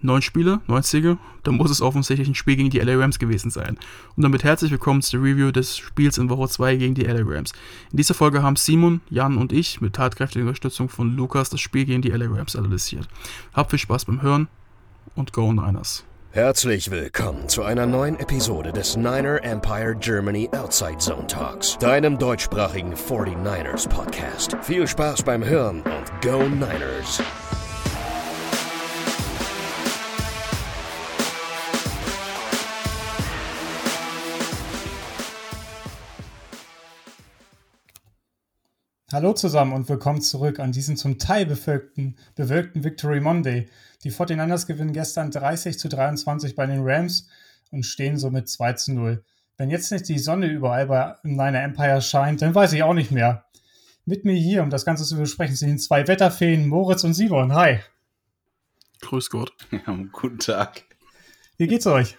Neun Spiele, neun Siege, dann muss es offensichtlich ein Spiel gegen die LA Rams gewesen sein. Und damit herzlich willkommen zur Review des Spiels in Woche 2 gegen die LA Rams. In dieser Folge haben Simon, Jan und ich mit tatkräftiger Unterstützung von Lukas das Spiel gegen die LA Rams analysiert. Habt viel Spaß beim Hören und Go Niners! Herzlich willkommen zu einer neuen Episode des Niner Empire Germany Outside Zone Talks, deinem deutschsprachigen 49ers Podcast. Viel Spaß beim Hören und Go Niners! Hallo zusammen und willkommen zurück an diesem zum Teil bewölkten, bewölkten Victory Monday. Die 49ers gewinnen gestern 30 zu 23 bei den Rams und stehen somit 2 zu 0. Wenn jetzt nicht die Sonne überall bei Niner Empire scheint, dann weiß ich auch nicht mehr. Mit mir hier, um das Ganze zu besprechen, sind zwei Wetterfeen, Moritz und Simon. Hi. Grüß Gott. Ja, guten Tag. Wie geht's euch?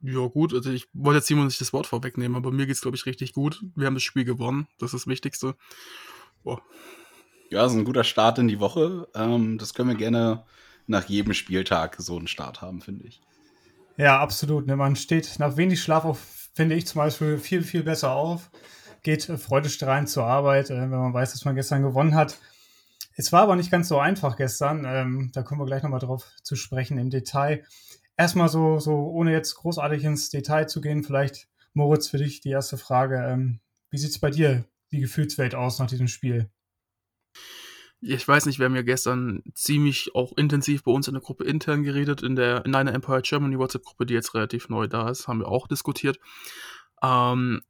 Ja, gut, also ich wollte jetzt Simon nicht das Wort vorwegnehmen, aber mir geht's, glaube ich, richtig gut. Wir haben das Spiel gewonnen, das ist das Wichtigste. Boah. Ja, ist ein guter Start in die Woche. Ähm, das können wir gerne nach jedem Spieltag so einen Start haben, finde ich. Ja, absolut. Ne? Man steht nach wenig Schlaf auf, finde ich zum Beispiel, viel, viel besser auf. Geht äh, freudestrahlend zur Arbeit, äh, wenn man weiß, dass man gestern gewonnen hat. Es war aber nicht ganz so einfach gestern. Ähm, da kommen wir gleich nochmal drauf zu sprechen im Detail erstmal so, so, ohne jetzt großartig ins Detail zu gehen, vielleicht, Moritz, für dich die erste Frage. Ähm, wie sieht es bei dir, die Gefühlswelt aus nach diesem Spiel? Ich weiß nicht, wir haben ja gestern ziemlich auch intensiv bei uns in der Gruppe intern geredet, in der in einer Empire Germany WhatsApp-Gruppe, die jetzt relativ neu da ist, haben wir auch diskutiert. Ähm,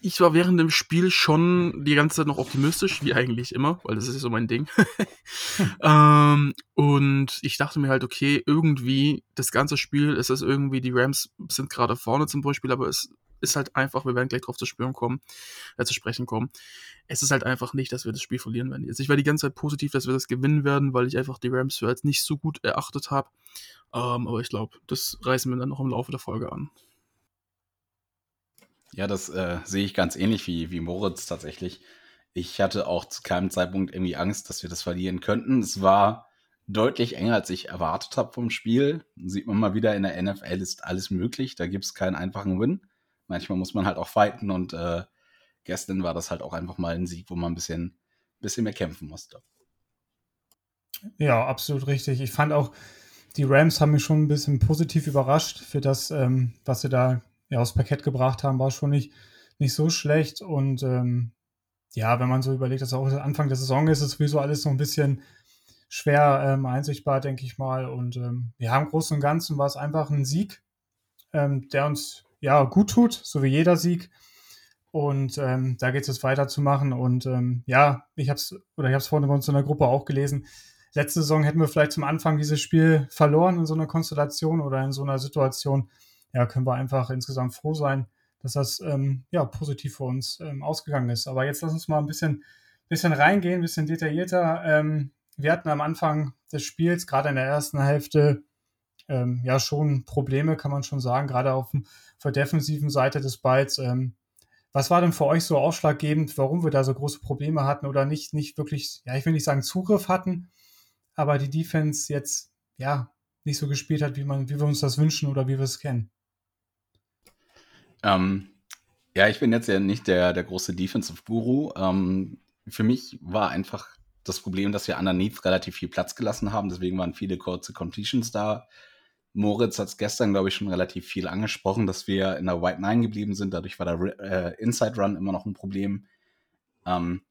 ich war während dem Spiel schon die ganze Zeit noch optimistisch, wie eigentlich immer, weil das ist ja so mein Ding. ähm, und ich dachte mir halt, okay, irgendwie, das ganze Spiel, es ist irgendwie, die Rams sind gerade vorne zum Beispiel, aber es ist halt einfach, wir werden gleich drauf zu spüren kommen, äh, zu sprechen kommen. Es ist halt einfach nicht, dass wir das Spiel verlieren werden. Jetzt, ich war die ganze Zeit positiv, dass wir das gewinnen werden, weil ich einfach die Rams für als nicht so gut erachtet habe. Ähm, aber ich glaube, das reißen wir dann noch im Laufe der Folge an. Ja, das äh, sehe ich ganz ähnlich wie, wie Moritz tatsächlich. Ich hatte auch zu keinem Zeitpunkt irgendwie Angst, dass wir das verlieren könnten. Es war deutlich enger, als ich erwartet habe vom Spiel. Sieht man mal wieder, in der NFL ist alles möglich. Da gibt es keinen einfachen Win. Manchmal muss man halt auch fighten und äh, gestern war das halt auch einfach mal ein Sieg, wo man ein bisschen, bisschen mehr kämpfen musste. Ja, absolut richtig. Ich fand auch, die Rams haben mich schon ein bisschen positiv überrascht für das, ähm, was sie da ja, aufs Parkett gebracht haben, war schon nicht, nicht so schlecht. Und ähm, ja, wenn man so überlegt, dass auch Anfang der Saison ist, ist sowieso alles so ein bisschen schwer ähm, einsichtbar, denke ich mal. Und ähm, ja, im Großen und Ganzen war es einfach ein Sieg, ähm, der uns ja gut tut, so wie jeder Sieg. Und ähm, da geht es jetzt weiterzumachen. Und ähm, ja, ich habe es, oder ich habe es vorhin bei uns in der Gruppe auch gelesen. Letzte Saison hätten wir vielleicht zum Anfang dieses Spiel verloren in so einer Konstellation oder in so einer Situation ja, können wir einfach insgesamt froh sein, dass das ähm, ja, positiv für uns ähm, ausgegangen ist. Aber jetzt lass uns mal ein bisschen, bisschen reingehen, ein bisschen detaillierter. Ähm, wir hatten am Anfang des Spiels, gerade in der ersten Hälfte, ähm, ja schon Probleme, kann man schon sagen, gerade auf, auf der defensiven Seite des Balls. Ähm, was war denn für euch so ausschlaggebend, warum wir da so große Probleme hatten oder nicht, nicht wirklich, ja, ich will nicht sagen Zugriff hatten, aber die Defense jetzt, ja, nicht so gespielt hat, wie, man, wie wir uns das wünschen oder wie wir es kennen? Ähm, ja, ich bin jetzt ja nicht der, der große Defensive-Guru. Ähm, für mich war einfach das Problem, dass wir underneath relativ viel Platz gelassen haben. Deswegen waren viele kurze Completions da. Moritz hat es gestern, glaube ich, schon relativ viel angesprochen, dass wir in der White Nine geblieben sind. Dadurch war der äh, Inside Run immer noch ein Problem. Ähm,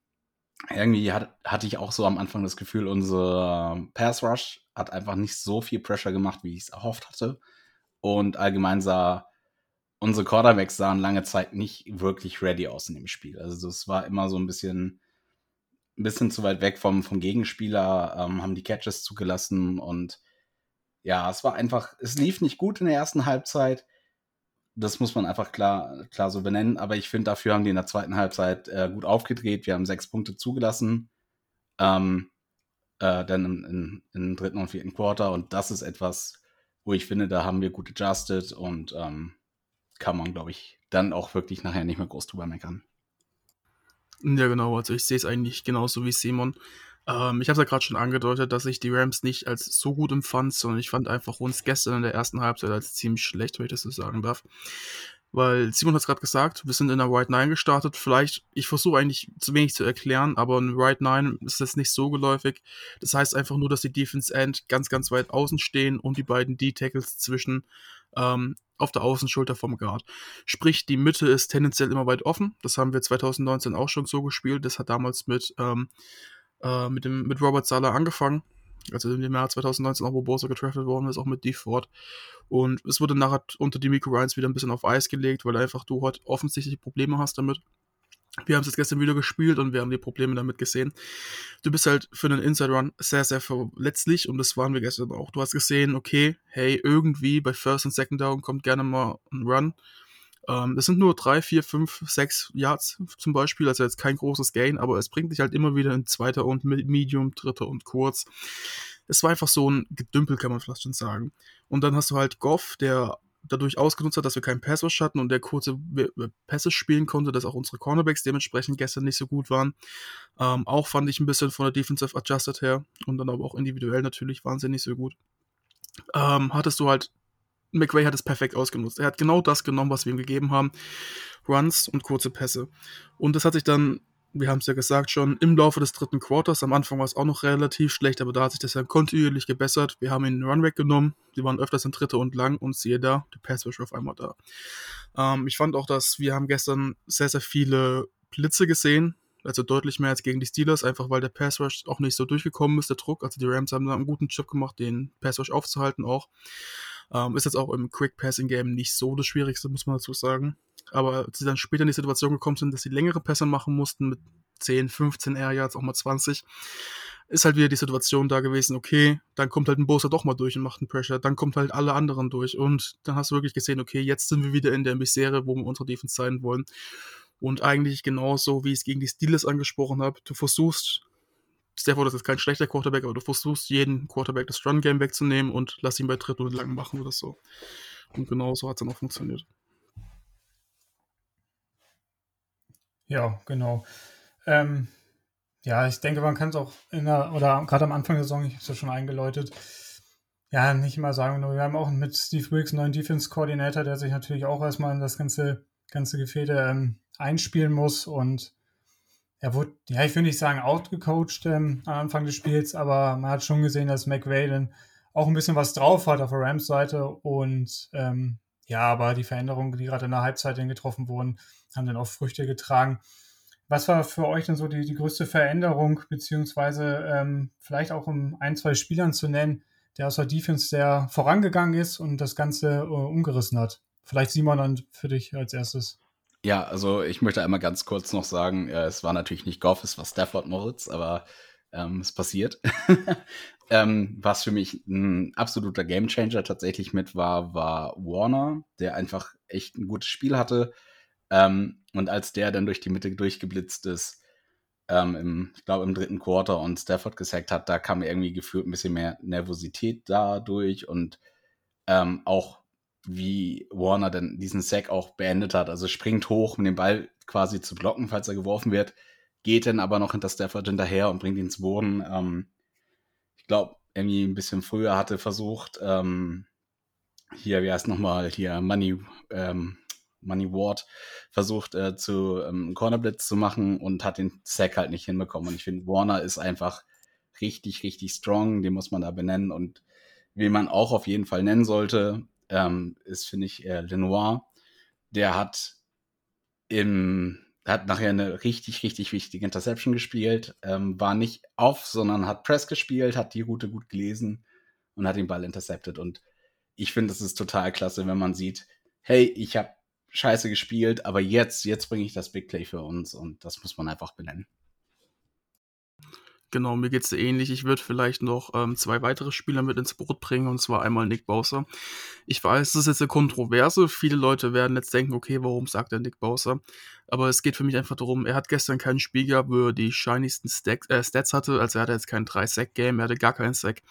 irgendwie hat, hatte ich auch so am Anfang das Gefühl, unser Pass Rush hat einfach nicht so viel Pressure gemacht, wie ich es erhofft hatte. Und allgemein sah unsere Quarterbacks sahen lange Zeit nicht wirklich ready aus in dem Spiel. Also es war immer so ein bisschen, ein bisschen zu weit weg vom, vom Gegenspieler, ähm, haben die Catches zugelassen und ja, es war einfach, es lief nicht gut in der ersten Halbzeit. Das muss man einfach klar, klar so benennen. Aber ich finde, dafür haben die in der zweiten Halbzeit äh, gut aufgedreht. Wir haben sechs Punkte zugelassen. Ähm, äh, dann im, im, im, dritten und vierten Quarter. Und das ist etwas, wo ich finde, da haben wir gut adjusted und ähm, kann man, glaube ich, dann auch wirklich nachher nicht mehr groß drüber meckern. Ja, genau. Also ich sehe es eigentlich genauso wie Simon. Ähm, ich habe es ja gerade schon angedeutet, dass ich die Rams nicht als so gut empfand, sondern ich fand einfach uns gestern in der ersten Halbzeit als ziemlich schlecht, wenn ich das so sagen darf. Weil Simon hat es gerade gesagt, wir sind in der Right 9 gestartet. Vielleicht, ich versuche eigentlich zu wenig zu erklären, aber in Right 9 ist das nicht so geläufig. Das heißt einfach nur, dass die Defense End ganz, ganz weit außen stehen und die beiden D-Tackles zwischen ähm, auf der Außenschulter vom Guard. Sprich, die Mitte ist tendenziell immer weit offen. Das haben wir 2019 auch schon so gespielt. Das hat damals mit, ähm, äh, mit, dem, mit Robert Sala angefangen. Also im Jahr 2019 auch, wo Bosa getraftet worden ist, auch mit D-Ford. Und es wurde nachher unter die Miko Ryans wieder ein bisschen auf Eis gelegt, weil einfach du heute offensichtlich Probleme hast damit. Wir haben es jetzt gestern wieder gespielt und wir haben die Probleme damit gesehen. Du bist halt für einen Inside Run sehr, sehr verletzlich und das waren wir gestern auch. Du hast gesehen, okay, hey, irgendwie bei First und Second Down kommt gerne mal ein Run. Ähm, das sind nur drei, vier, fünf, sechs Yards zum Beispiel, also jetzt kein großes Gain, aber es bringt dich halt immer wieder in zweiter und Medium, dritter und kurz. Es war einfach so ein Gedümpel, kann man fast schon sagen. Und dann hast du halt Goff, der dadurch ausgenutzt hat, dass wir keinen Passwash hatten und der kurze Pässe spielen konnte, dass auch unsere Cornerbacks dementsprechend gestern nicht so gut waren. Ähm, auch fand ich ein bisschen von der Defensive Adjusted her und dann aber auch individuell natürlich waren sie nicht so gut. Ähm, hattest du halt, McVay hat es perfekt ausgenutzt. Er hat genau das genommen, was wir ihm gegeben haben. Runs und kurze Pässe. Und das hat sich dann wir haben es ja gesagt schon, im Laufe des dritten Quarters. Am Anfang war es auch noch relativ schlecht, aber da hat sich das ja kontinuierlich gebessert. Wir haben ihn Run weggenommen. Die waren öfters in dritte und lang und siehe da, der Pass war auf einmal da. Ähm, ich fand auch, dass wir haben gestern sehr, sehr viele Blitze gesehen. Also deutlich mehr als gegen die Steelers, einfach weil der Pass Rush auch nicht so durchgekommen ist, der Druck. Also die Rams haben da einen guten Job gemacht, den Pass Rush aufzuhalten auch. Ähm, ist jetzt auch im Quick Passing Game nicht so das Schwierigste, muss man dazu sagen. Aber als sie dann später in die Situation gekommen sind, dass sie längere Pässe machen mussten mit 10, 15 Air Yards, auch mal 20, ist halt wieder die Situation da gewesen, okay, dann kommt halt ein Bowser doch mal durch und macht einen Pressure, dann kommt halt alle anderen durch und dann hast du wirklich gesehen, okay, jetzt sind wir wieder in der Misere, wo wir unsere Defense sein wollen. Und eigentlich genauso, wie ich es gegen die Steelers angesprochen habe, du versuchst, Stafford ist jetzt kein schlechter Quarterback, aber du versuchst jeden Quarterback das Run-Game wegzunehmen und lass ihn bei Tritt und Lang machen oder so. Und genau so hat es dann auch funktioniert. Ja, genau. Ähm, ja, ich denke, man kann es auch in der, oder gerade am Anfang der Saison, ich habe es ja schon eingeläutet, ja, nicht immer sagen, wir haben auch mit Steve Wilkes einen neuen Defense-Coordinator, der sich natürlich auch erstmal in das ganze, ganze Gefäde ähm, einspielen muss und er wurde, ja, ich will nicht sagen outgecoacht ähm, am Anfang des Spiels, aber man hat schon gesehen, dass McVay dann auch ein bisschen was drauf hat auf der Rams-Seite und ähm, ja, aber die Veränderungen, die gerade in der Halbzeit dann getroffen wurden, haben dann auch Früchte getragen. Was war für euch denn so die, die größte Veränderung, beziehungsweise ähm, vielleicht auch um ein, zwei Spielern zu nennen, der aus der Defense sehr vorangegangen ist und das Ganze äh, umgerissen hat? Vielleicht Simon dann für dich als erstes. Ja, also ich möchte einmal ganz kurz noch sagen, äh, es war natürlich nicht Goff, es war Stafford Moritz, aber ähm, es passiert. ähm, was für mich ein absoluter Gamechanger tatsächlich mit war, war Warner, der einfach echt ein gutes Spiel hatte. Ähm, und als der dann durch die Mitte durchgeblitzt ist, ähm, im, ich glaube im dritten Quarter und Stafford gesackt hat, da kam irgendwie gefühlt ein bisschen mehr Nervosität dadurch und ähm, auch wie Warner dann diesen Sack auch beendet hat. Also springt hoch, um den Ball quasi zu blocken, falls er geworfen wird, geht dann aber noch hinter Stafford hinterher und bringt ihn ins Boden. Ähm, ich glaube, irgendwie ein bisschen früher hatte versucht, ähm, hier, wie heißt nochmal, hier Money, ähm, Money Ward versucht äh, zu ähm, Cornerblitz zu machen und hat den Sack halt nicht hinbekommen. Und ich finde, Warner ist einfach richtig, richtig strong, den muss man da benennen. Und wie man auch auf jeden Fall nennen sollte, ähm, ist, finde ich, äh, Lenoir. Der hat im hat nachher eine richtig, richtig wichtige Interception gespielt, ähm, war nicht off, sondern hat Press gespielt, hat die Route gut gelesen und hat den Ball intercepted. Und ich finde, es ist total klasse, wenn man sieht, hey, ich habe scheiße gespielt, aber jetzt, jetzt bringe ich das Big Play für uns und das muss man einfach benennen. Genau, mir geht es ähnlich. Ich würde vielleicht noch ähm, zwei weitere Spieler mit ins Boot bringen, und zwar einmal Nick Bowser. Ich weiß, das ist jetzt eine Kontroverse. Viele Leute werden jetzt denken, okay, warum sagt er Nick Bowser? Aber es geht für mich einfach darum, er hat gestern kein Spiel gehabt, wo er die shiniest Stacks, äh, Stats hatte. Also er hatte jetzt kein 3-Sack-Game, er hatte gar keinen Sack.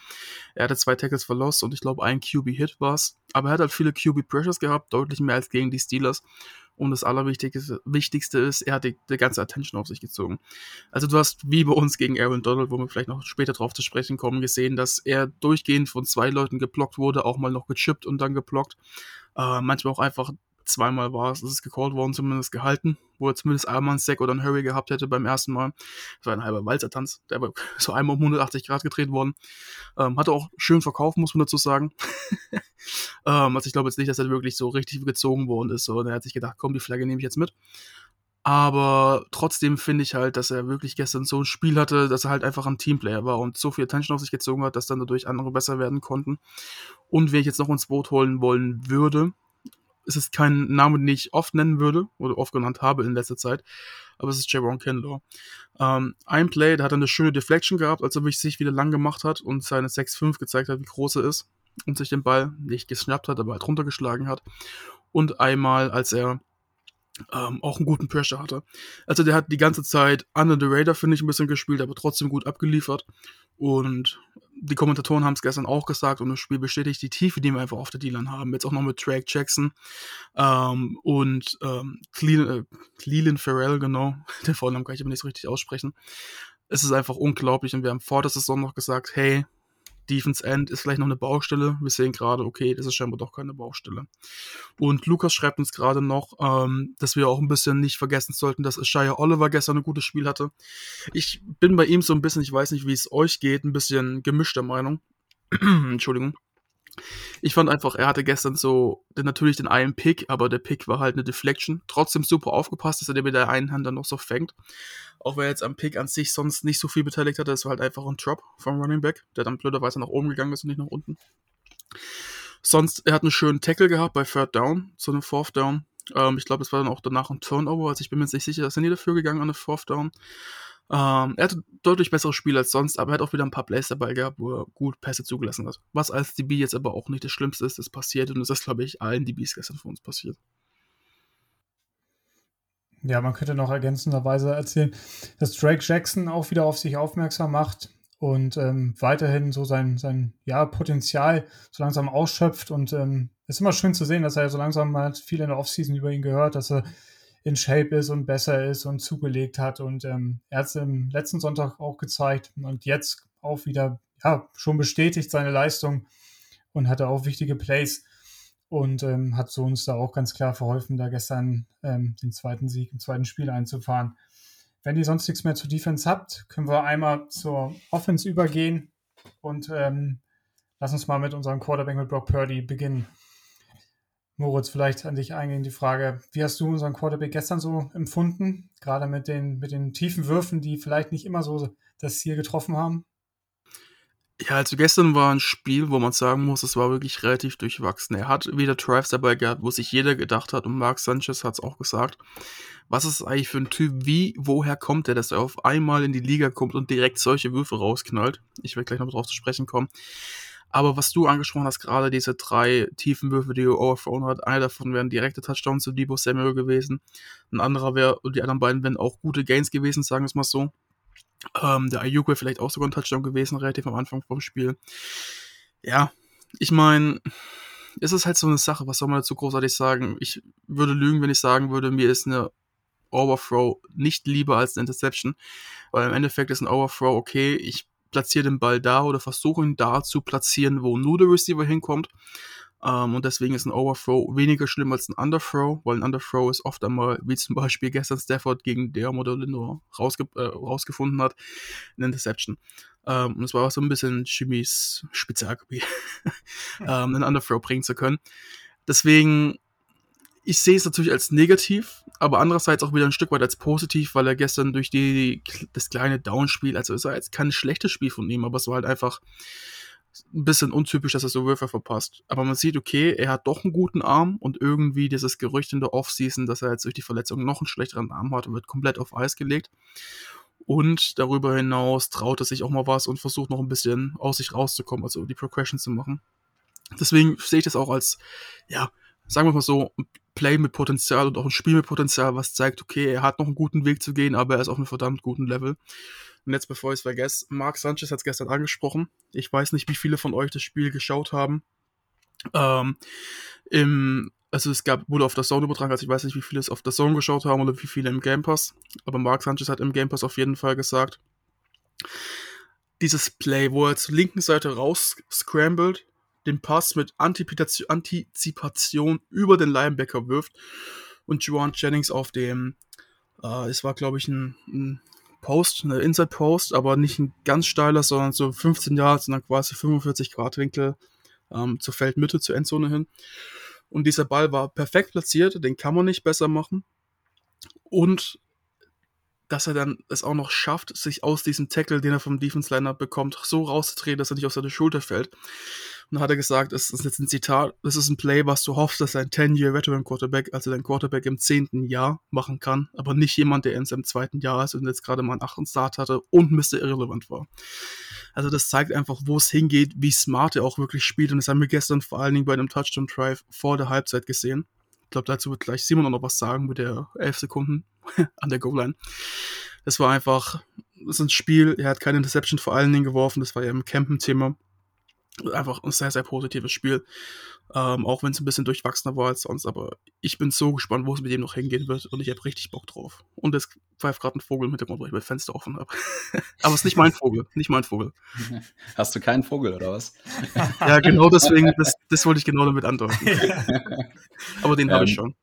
Er hatte zwei Tackles verlost und ich glaube, ein QB-Hit war es. Aber er hat halt viele QB-Pressures gehabt, deutlich mehr als gegen die Steelers. Und das Allerwichtigste Wichtigste ist, er hat die, die ganze Attention auf sich gezogen. Also du hast wie bei uns gegen Aaron Donald, wo wir vielleicht noch später drauf zu sprechen kommen, gesehen, dass er durchgehend von zwei Leuten geblockt wurde, auch mal noch gechippt und dann geblockt. Äh, manchmal auch einfach zweimal war es, ist es gecallt worden, zumindest gehalten, wo er zumindest einmal einen Sack oder einen Hurry gehabt hätte beim ersten Mal. Das war ein halber Walzertanz, der war so einmal um 180 Grad gedreht worden. Ähm, hatte auch schön verkauft, muss man dazu sagen. ähm, also ich glaube jetzt nicht, dass er wirklich so richtig gezogen worden ist, sondern er hat sich gedacht, komm, die Flagge nehme ich jetzt mit. Aber trotzdem finde ich halt, dass er wirklich gestern so ein Spiel hatte, dass er halt einfach ein Teamplayer war und so viel Attention auf sich gezogen hat, dass dann dadurch andere besser werden konnten. Und wen ich jetzt noch ins Boot holen wollen würde, es ist kein Name, den ich oft nennen würde oder oft genannt habe in letzter Zeit, aber es ist Javon Kinlaw. Ähm, ein Play, da hat er eine schöne Deflection gehabt, als er sich wieder lang gemacht hat und seine 6-5 gezeigt hat, wie groß er ist und sich den Ball nicht geschnappt hat, aber halt runtergeschlagen hat. Und einmal, als er ähm, auch einen guten Pressure hatte. Also der hat die ganze Zeit under the radar, finde ich, ein bisschen gespielt, aber trotzdem gut abgeliefert. Und die Kommentatoren haben es gestern auch gesagt und das Spiel bestätigt die Tiefe, die wir einfach auf der D-Line haben. Jetzt auch noch mit Drake Jackson ähm, und ähm, äh, Cleland Farrell, genau. Der Vornamen kann ich aber nicht so richtig aussprechen. Es ist einfach unglaublich und wir haben vor der Saison noch gesagt, hey, Defense End ist vielleicht noch eine Baustelle. Wir sehen gerade, okay, das ist scheinbar doch keine Baustelle. Und Lukas schreibt uns gerade noch, ähm, dass wir auch ein bisschen nicht vergessen sollten, dass Shia Oliver gestern ein gutes Spiel hatte. Ich bin bei ihm so ein bisschen, ich weiß nicht, wie es euch geht, ein bisschen gemischter Meinung. Entschuldigung. Ich fand einfach, er hatte gestern so natürlich den einen Pick, aber der Pick war halt eine Deflection. Trotzdem super aufgepasst, dass er den mit der einen Hand dann noch so fängt. Auch wer jetzt am Pick an sich sonst nicht so viel beteiligt hatte, das war halt einfach ein Drop vom Running Back, der dann blöderweise nach oben gegangen ist und nicht nach unten. Sonst, er hat einen schönen Tackle gehabt bei Third Down, zu einem Fourth Down. Ähm, ich glaube, es war dann auch danach ein Turnover, also ich bin mir jetzt nicht sicher, dass er nie dafür gegangen an eine Fourth Down. Ähm, er hatte deutlich besseres Spiel als sonst, aber er hat auch wieder ein paar Plays dabei gehabt, wo er gut Pässe zugelassen hat. Was als DB jetzt aber auch nicht das Schlimmste ist, das passiert und das ist, glaube ich, allen DBs gestern für uns passiert. Ja, man könnte noch ergänzenderweise erzählen, dass Drake Jackson auch wieder auf sich aufmerksam macht und ähm, weiterhin so sein, sein ja, Potenzial so langsam ausschöpft. Und ähm, es ähm, ist immer schön zu sehen, dass er so langsam mal viel in der Offseason über ihn gehört, dass er in Shape ist und besser ist und zugelegt hat. Und ähm, er hat es im letzten Sonntag auch gezeigt und jetzt auch wieder ja, schon bestätigt seine Leistung und hatte auch wichtige Plays und ähm, hat so uns da auch ganz klar verholfen, da gestern ähm, den zweiten Sieg im zweiten Spiel einzufahren. Wenn ihr sonst nichts mehr zur Defense habt, können wir einmal zur Offense übergehen und ähm, lass uns mal mit unserem Quarterback mit Brock Purdy beginnen. Moritz, vielleicht an dich eingehen die Frage, wie hast du unseren Quarterback gestern so empfunden? Gerade mit den, mit den tiefen Würfen, die vielleicht nicht immer so das Ziel getroffen haben? Ja, also gestern war ein Spiel, wo man sagen muss, es war wirklich relativ durchwachsen. Er hat wieder Drives dabei gehabt, wo sich jeder gedacht hat, und Mark Sanchez hat es auch gesagt, was ist eigentlich für ein Typ, wie, woher kommt er, dass er auf einmal in die Liga kommt und direkt solche Würfe rausknallt? Ich werde gleich noch drauf zu sprechen kommen. Aber was du angesprochen hast, gerade diese drei tiefen Würfe, die er overthrown hat, einer davon wäre ein direkter Touchdown zu Debo Samuel gewesen. Ein anderer wäre, und die anderen beiden wären auch gute Gains gewesen, sagen wir es mal so. Ähm, der Ayuk wäre vielleicht auch sogar ein Touchdown gewesen, relativ am Anfang vom Spiel. Ja, ich meine, es ist halt so eine Sache, was soll man dazu großartig sagen? Ich würde lügen, wenn ich sagen würde, mir ist eine Overthrow nicht lieber als eine Interception, weil im Endeffekt ist ein Overthrow okay, ich platziere den Ball da oder versuche ihn da zu platzieren, wo nur der Receiver hinkommt. Ähm, und deswegen ist ein Overthrow weniger schlimm als ein Underthrow, weil ein Underthrow ist oft einmal, wie zum Beispiel gestern Stafford gegen der oder Lindor rausge äh, rausgefunden hat, eine Interception. Ähm, und es war auch so ein bisschen Jimmys Spezialgebiet, ähm, einen Underthrow bringen zu können. Deswegen ich sehe es natürlich als negativ, aber andererseits auch wieder ein Stück weit als positiv, weil er gestern durch die, das kleine Downspiel, also es war jetzt kein schlechtes Spiel von ihm, aber es war halt einfach ein bisschen untypisch, dass er so Würfe verpasst. Aber man sieht, okay, er hat doch einen guten Arm und irgendwie dieses Gerücht in der Offseason, dass er jetzt durch die Verletzung noch einen schlechteren Arm hat, wird komplett auf Eis gelegt. Und darüber hinaus traut er sich auch mal was und versucht noch ein bisschen aus sich rauszukommen, also die Progression zu machen. Deswegen sehe ich das auch als, ja, sagen wir mal so, Play mit Potenzial und auch ein Spiel mit Potenzial, was zeigt, okay, er hat noch einen guten Weg zu gehen, aber er ist auf einem verdammt guten Level. Und jetzt, bevor ich es vergesse, Mark Sanchez hat es gestern angesprochen. Ich weiß nicht, wie viele von euch das Spiel geschaut haben. Ähm, Im also es gab, wurde auf der Zone übertragen, also ich weiß nicht, wie viele es auf der Zone geschaut haben oder wie viele im Game Pass, aber Mark Sanchez hat im Game Pass auf jeden Fall gesagt, dieses Play, wo er zur linken Seite raus scrambled, den Pass mit Antizipation über den Linebacker wirft und Juan Jennings auf dem, äh, es war glaube ich ein, ein Post, eine Inside Post, aber nicht ein ganz steiler, sondern so 15 Yards dann quasi 45 Grad Winkel ähm, zur Feldmitte, zur Endzone hin. Und dieser Ball war perfekt platziert, den kann man nicht besser machen. Und dass er dann es auch noch schafft, sich aus diesem Tackle, den er vom Defense Liner bekommt, so rauszudrehen, dass er nicht auf seine Schulter fällt. Und hat er gesagt, es ist jetzt ein Zitat, das ist ein Play, was du hoffst, dass ein 10-Year Veteran Quarterback, also dein Quarterback im zehnten Jahr machen kann, aber nicht jemand, der in seinem zweiten Jahr ist und jetzt gerade mal einen achten Start hatte und Mr. Irrelevant war. Also das zeigt einfach, wo es hingeht, wie smart er auch wirklich spielt und das haben wir gestern vor allen Dingen bei einem Touchdown Drive vor der Halbzeit gesehen. Ich glaube, dazu wird gleich Simon auch noch was sagen mit der 11 Sekunden an der Goal-Line. Das war einfach, das ist ein Spiel, er hat keine Interception vor allen Dingen geworfen, das war ja im Campen-Thema einfach ein sehr, sehr positives Spiel. Ähm, auch wenn es ein bisschen durchwachsener war als sonst. Aber ich bin so gespannt, wo es mit dem noch hingehen wird. Und ich habe richtig Bock drauf. Und es pfeift gerade ein Vogel im Hintergrund, weil ich mein Fenster offen habe. aber es ist nicht mein Vogel. Nicht mein Vogel. Hast du keinen Vogel oder was? ja, genau deswegen. Das, das wollte ich genau damit andeuten. aber den ähm, habe ich schon.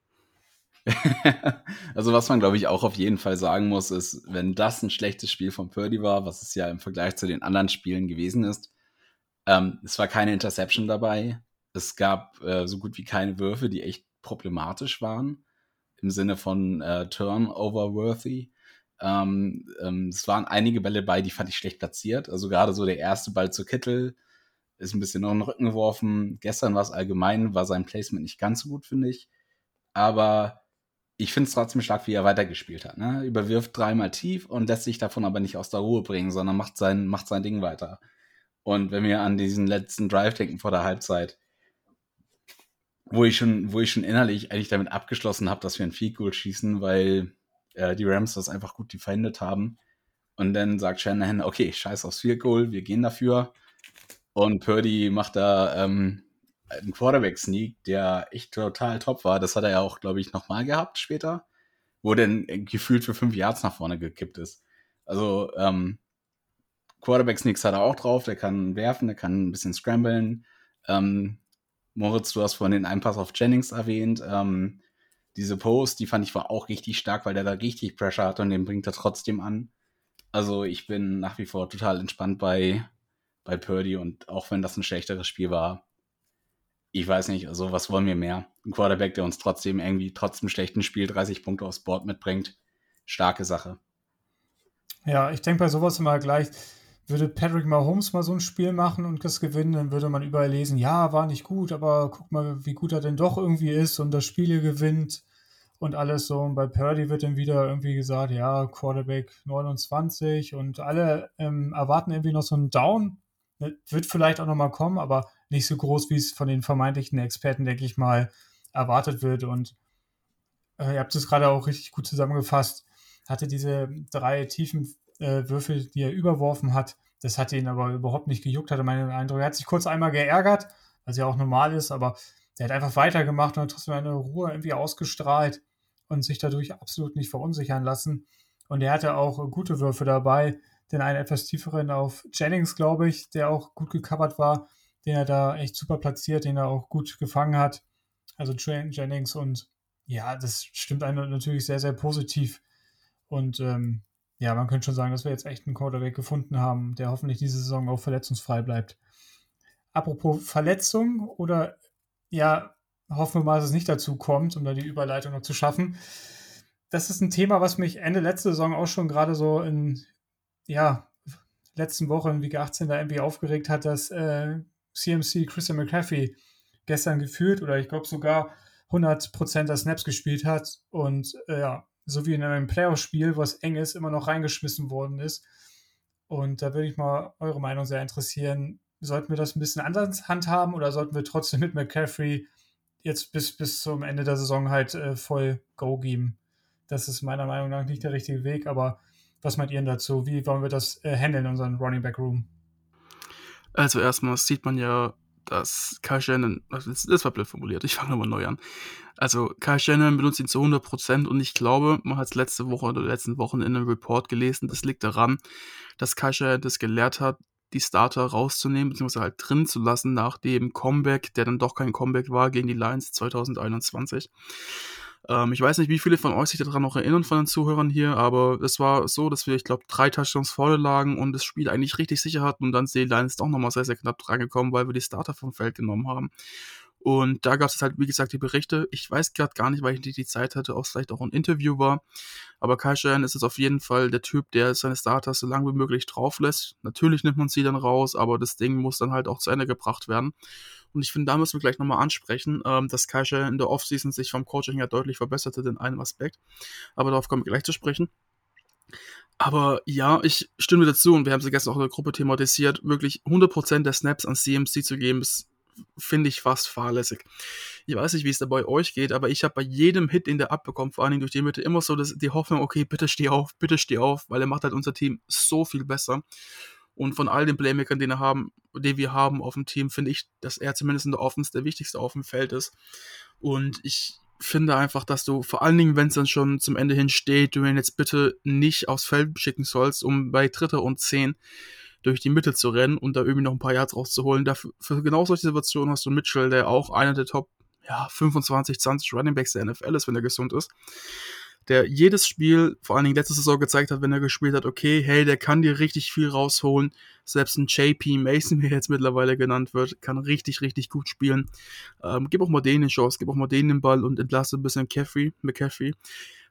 also was man, glaube ich, auch auf jeden Fall sagen muss, ist, wenn das ein schlechtes Spiel von Purdy war, was es ja im Vergleich zu den anderen Spielen gewesen ist, ähm, es war keine Interception dabei. Es gab äh, so gut wie keine Würfe, die echt problematisch waren. Im Sinne von äh, Turnover-worthy. Ähm, ähm, es waren einige Bälle bei, die fand ich schlecht platziert. Also gerade so der erste Ball zu Kittel ist ein bisschen in den Rücken geworfen. Gestern war es allgemein, war sein Placement nicht ganz so gut, finde ich. Aber ich finde es trotzdem stark, wie er weitergespielt hat. Ne? Überwirft dreimal tief und lässt sich davon aber nicht aus der Ruhe bringen, sondern macht sein, macht sein Ding weiter. Und wenn wir an diesen letzten Drive denken vor der Halbzeit, wo ich schon, wo ich schon innerlich eigentlich damit abgeschlossen habe, dass wir ein Field Goal schießen, weil äh, die Rams das einfach gut defended haben. Und dann sagt Shanahan, okay, scheiß aufs Field Goal, wir gehen dafür. Und Purdy macht da ähm, einen Quarterback-Sneak, der echt total top war. Das hat er ja auch, glaube ich, nochmal gehabt später, wo dann gefühlt für fünf Yards nach vorne gekippt ist. Also, ähm, Quarterback-Sneaks hat er auch drauf, der kann werfen, der kann ein bisschen scramblen. Ähm, Moritz, du hast vorhin den Einpass auf Jennings erwähnt. Ähm, diese Post, die fand ich war auch richtig stark, weil der da richtig Pressure hat und den bringt er trotzdem an. Also ich bin nach wie vor total entspannt bei, bei Purdy und auch wenn das ein schlechteres Spiel war, ich weiß nicht, also was wollen wir mehr? Ein Quarterback, der uns trotzdem irgendwie trotzdem schlechten Spiel 30 Punkte aufs Board mitbringt. Starke Sache. Ja, ich denke bei sowas immer gleich, würde Patrick Mahomes mal so ein Spiel machen und das gewinnen, dann würde man überall lesen, ja, war nicht gut, aber guck mal, wie gut er denn doch irgendwie ist und das Spiel gewinnt und alles so. Und bei Purdy wird dann wieder irgendwie gesagt, ja, Quarterback 29 und alle ähm, erwarten irgendwie noch so einen Down. Ne, wird vielleicht auch nochmal kommen, aber nicht so groß, wie es von den vermeintlichen Experten, denke ich mal, erwartet wird. Und äh, ihr habt es gerade auch richtig gut zusammengefasst. Hatte diese drei tiefen äh, Würfel, die er überworfen hat. Das hat ihn aber überhaupt nicht gejuckt, hatte meinen Eindruck. Er hat sich kurz einmal geärgert, was ja auch normal ist, aber der hat einfach weitergemacht und hat trotzdem eine Ruhe irgendwie ausgestrahlt und sich dadurch absolut nicht verunsichern lassen. Und er hatte auch gute Würfe dabei, den einen etwas tieferen auf Jennings, glaube ich, der auch gut gecovert war, den er da echt super platziert, den er auch gut gefangen hat. Also Jennings und ja, das stimmt einem natürlich sehr, sehr positiv. Und ähm, ja, man könnte schon sagen, dass wir jetzt echt einen Quarterback gefunden haben, der hoffentlich diese Saison auch verletzungsfrei bleibt. Apropos Verletzung oder ja, hoffen wir mal, dass es nicht dazu kommt, um da die Überleitung noch zu schaffen. Das ist ein Thema, was mich Ende letzte Saison auch schon gerade so in, ja, letzten Woche in Week 18 da irgendwie aufgeregt hat, dass äh, CMC Christian McCaffrey gestern gefühlt oder ich glaube sogar 100% der Snaps gespielt hat und äh, ja, so wie in einem Playoff-Spiel, was eng ist, immer noch reingeschmissen worden ist. Und da würde ich mal eure Meinung sehr interessieren. Sollten wir das ein bisschen anders handhaben oder sollten wir trotzdem mit McCaffrey jetzt bis, bis zum Ende der Saison halt äh, voll Go geben? Das ist meiner Meinung nach nicht der richtige Weg, aber was meint ihr dazu? Wie wollen wir das äh, handeln, unseren Running Back Room? Also erstmal sieht man ja dass Kyle Shannon, das, das war blöd formuliert, ich fange nochmal neu an. Also Kyle Shannon benutzt ihn zu 100% und ich glaube, man hat es letzte Woche oder letzten Wochen in einem Report gelesen, das liegt daran, dass Kyle Shannon das gelehrt hat, die Starter rauszunehmen, beziehungsweise halt drin zu lassen nach dem Comeback, der dann doch kein Comeback war gegen die Lions 2021. Ähm, ich weiß nicht, wie viele von euch sich daran noch erinnern, von den Zuhörern hier, aber es war so, dass wir, ich glaube, drei Touchdowns vorne lagen und das Spiel eigentlich richtig sicher hatten und dann sind die Lions doch nochmal sehr, sehr knapp drangekommen, weil wir die Starter vom Feld genommen haben. Und da gab es halt, wie gesagt, die Berichte. Ich weiß gerade gar nicht, weil ich nicht die Zeit hatte, ob es vielleicht auch ein Interview war. Aber Kai Shan ist jetzt auf jeden Fall der Typ, der seine Starters so lange wie möglich drauf lässt. Natürlich nimmt man sie dann raus, aber das Ding muss dann halt auch zu Ende gebracht werden. Und ich finde, da müssen wir gleich nochmal ansprechen, ähm, dass Kai Shan in der Offseason sich vom Coaching her deutlich verbesserte in einem Aspekt. Aber darauf kommen wir gleich zu sprechen. Aber ja, ich stimme dazu und wir haben sie gestern auch in der Gruppe thematisiert. Wirklich 100% der Snaps an CMC zu geben, ist finde ich fast fahrlässig. Ich weiß nicht, wie es da bei euch geht, aber ich habe bei jedem Hit, den der abbekommt, vor allen Dingen durch die Mitte, immer so das, die Hoffnung, okay, bitte steh auf, bitte steh auf, weil er macht halt unser Team so viel besser. Und von all den Playmakern, den, haben, den wir haben auf dem Team, finde ich, dass er zumindest in der Offense der wichtigste auf dem Feld ist. Und ich finde einfach, dass du, vor allen Dingen, wenn es dann schon zum Ende hin steht, du ihn jetzt bitte nicht aufs Feld schicken sollst, um bei Dritter und Zehn durch die Mitte zu rennen und da irgendwie noch ein paar Yards rauszuholen. Dafür, für genau solche Situationen hast du Mitchell, der auch einer der Top ja, 25, 20 Running Backs der NFL ist, wenn er gesund ist. Der jedes Spiel, vor allen Dingen letzte Saison gezeigt hat, wenn er gespielt hat, okay, hey, der kann dir richtig viel rausholen. Selbst ein JP Mason, wie er jetzt mittlerweile genannt wird, kann richtig, richtig gut spielen. Ähm, gib auch mal denen eine Chance, gib auch mal denen den Ball und entlasse ein bisschen McCaffrey, McCaffrey.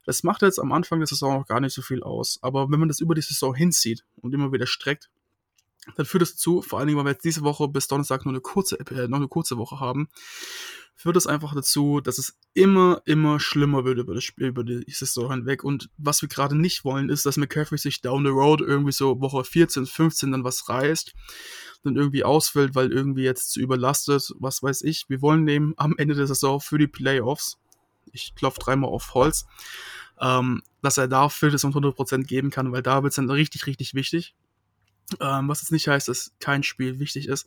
Das macht jetzt am Anfang der Saison noch gar nicht so viel aus. Aber wenn man das über die Saison hinzieht und immer wieder streckt, dann führt es dazu, vor allen Dingen, weil wir jetzt diese Woche bis Donnerstag nur eine kurze, äh, noch eine kurze Woche haben, führt es einfach dazu, dass es immer, immer schlimmer wird über das Spiel, über die Saison hinweg. Und was wir gerade nicht wollen, ist, dass McCaffrey sich down the road irgendwie so Woche 14, 15 dann was reißt, dann irgendwie ausfällt, weil irgendwie jetzt zu überlastet, was weiß ich. Wir wollen nehmen am Ende der Saison für die Playoffs, ich klopfe dreimal auf Holz, ähm, dass er da Filters und 100% geben kann, weil da wird es dann richtig, richtig wichtig. Ähm, was jetzt nicht heißt, dass kein Spiel wichtig ist.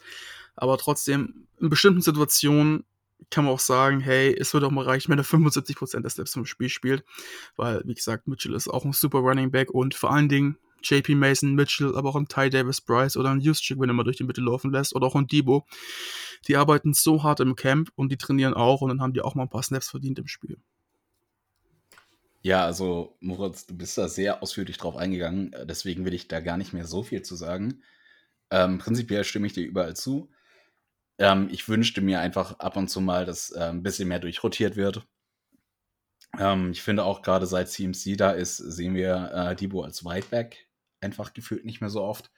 Aber trotzdem, in bestimmten Situationen kann man auch sagen, hey, es würde auch mal reichen, wenn er 75% der Steps im Spiel spielt. Weil, wie gesagt, Mitchell ist auch ein super Running Back und vor allen Dingen JP Mason, Mitchell, aber auch ein Ty Davis Bryce oder ein Juszczyk, wenn er mal durch die Mitte laufen lässt, oder auch ein Debo. Die arbeiten so hart im Camp und die trainieren auch und dann haben die auch mal ein paar Snaps verdient im Spiel. Ja, also Moritz, du bist da sehr ausführlich drauf eingegangen, äh, deswegen will ich da gar nicht mehr so viel zu sagen. Ähm, prinzipiell stimme ich dir überall zu. Ähm, ich wünschte mir einfach ab und zu mal, dass äh, ein bisschen mehr durchrotiert wird. Ähm, ich finde auch gerade seit CMC da ist, sehen wir äh, Debo als Whiteback einfach gefühlt nicht mehr so oft.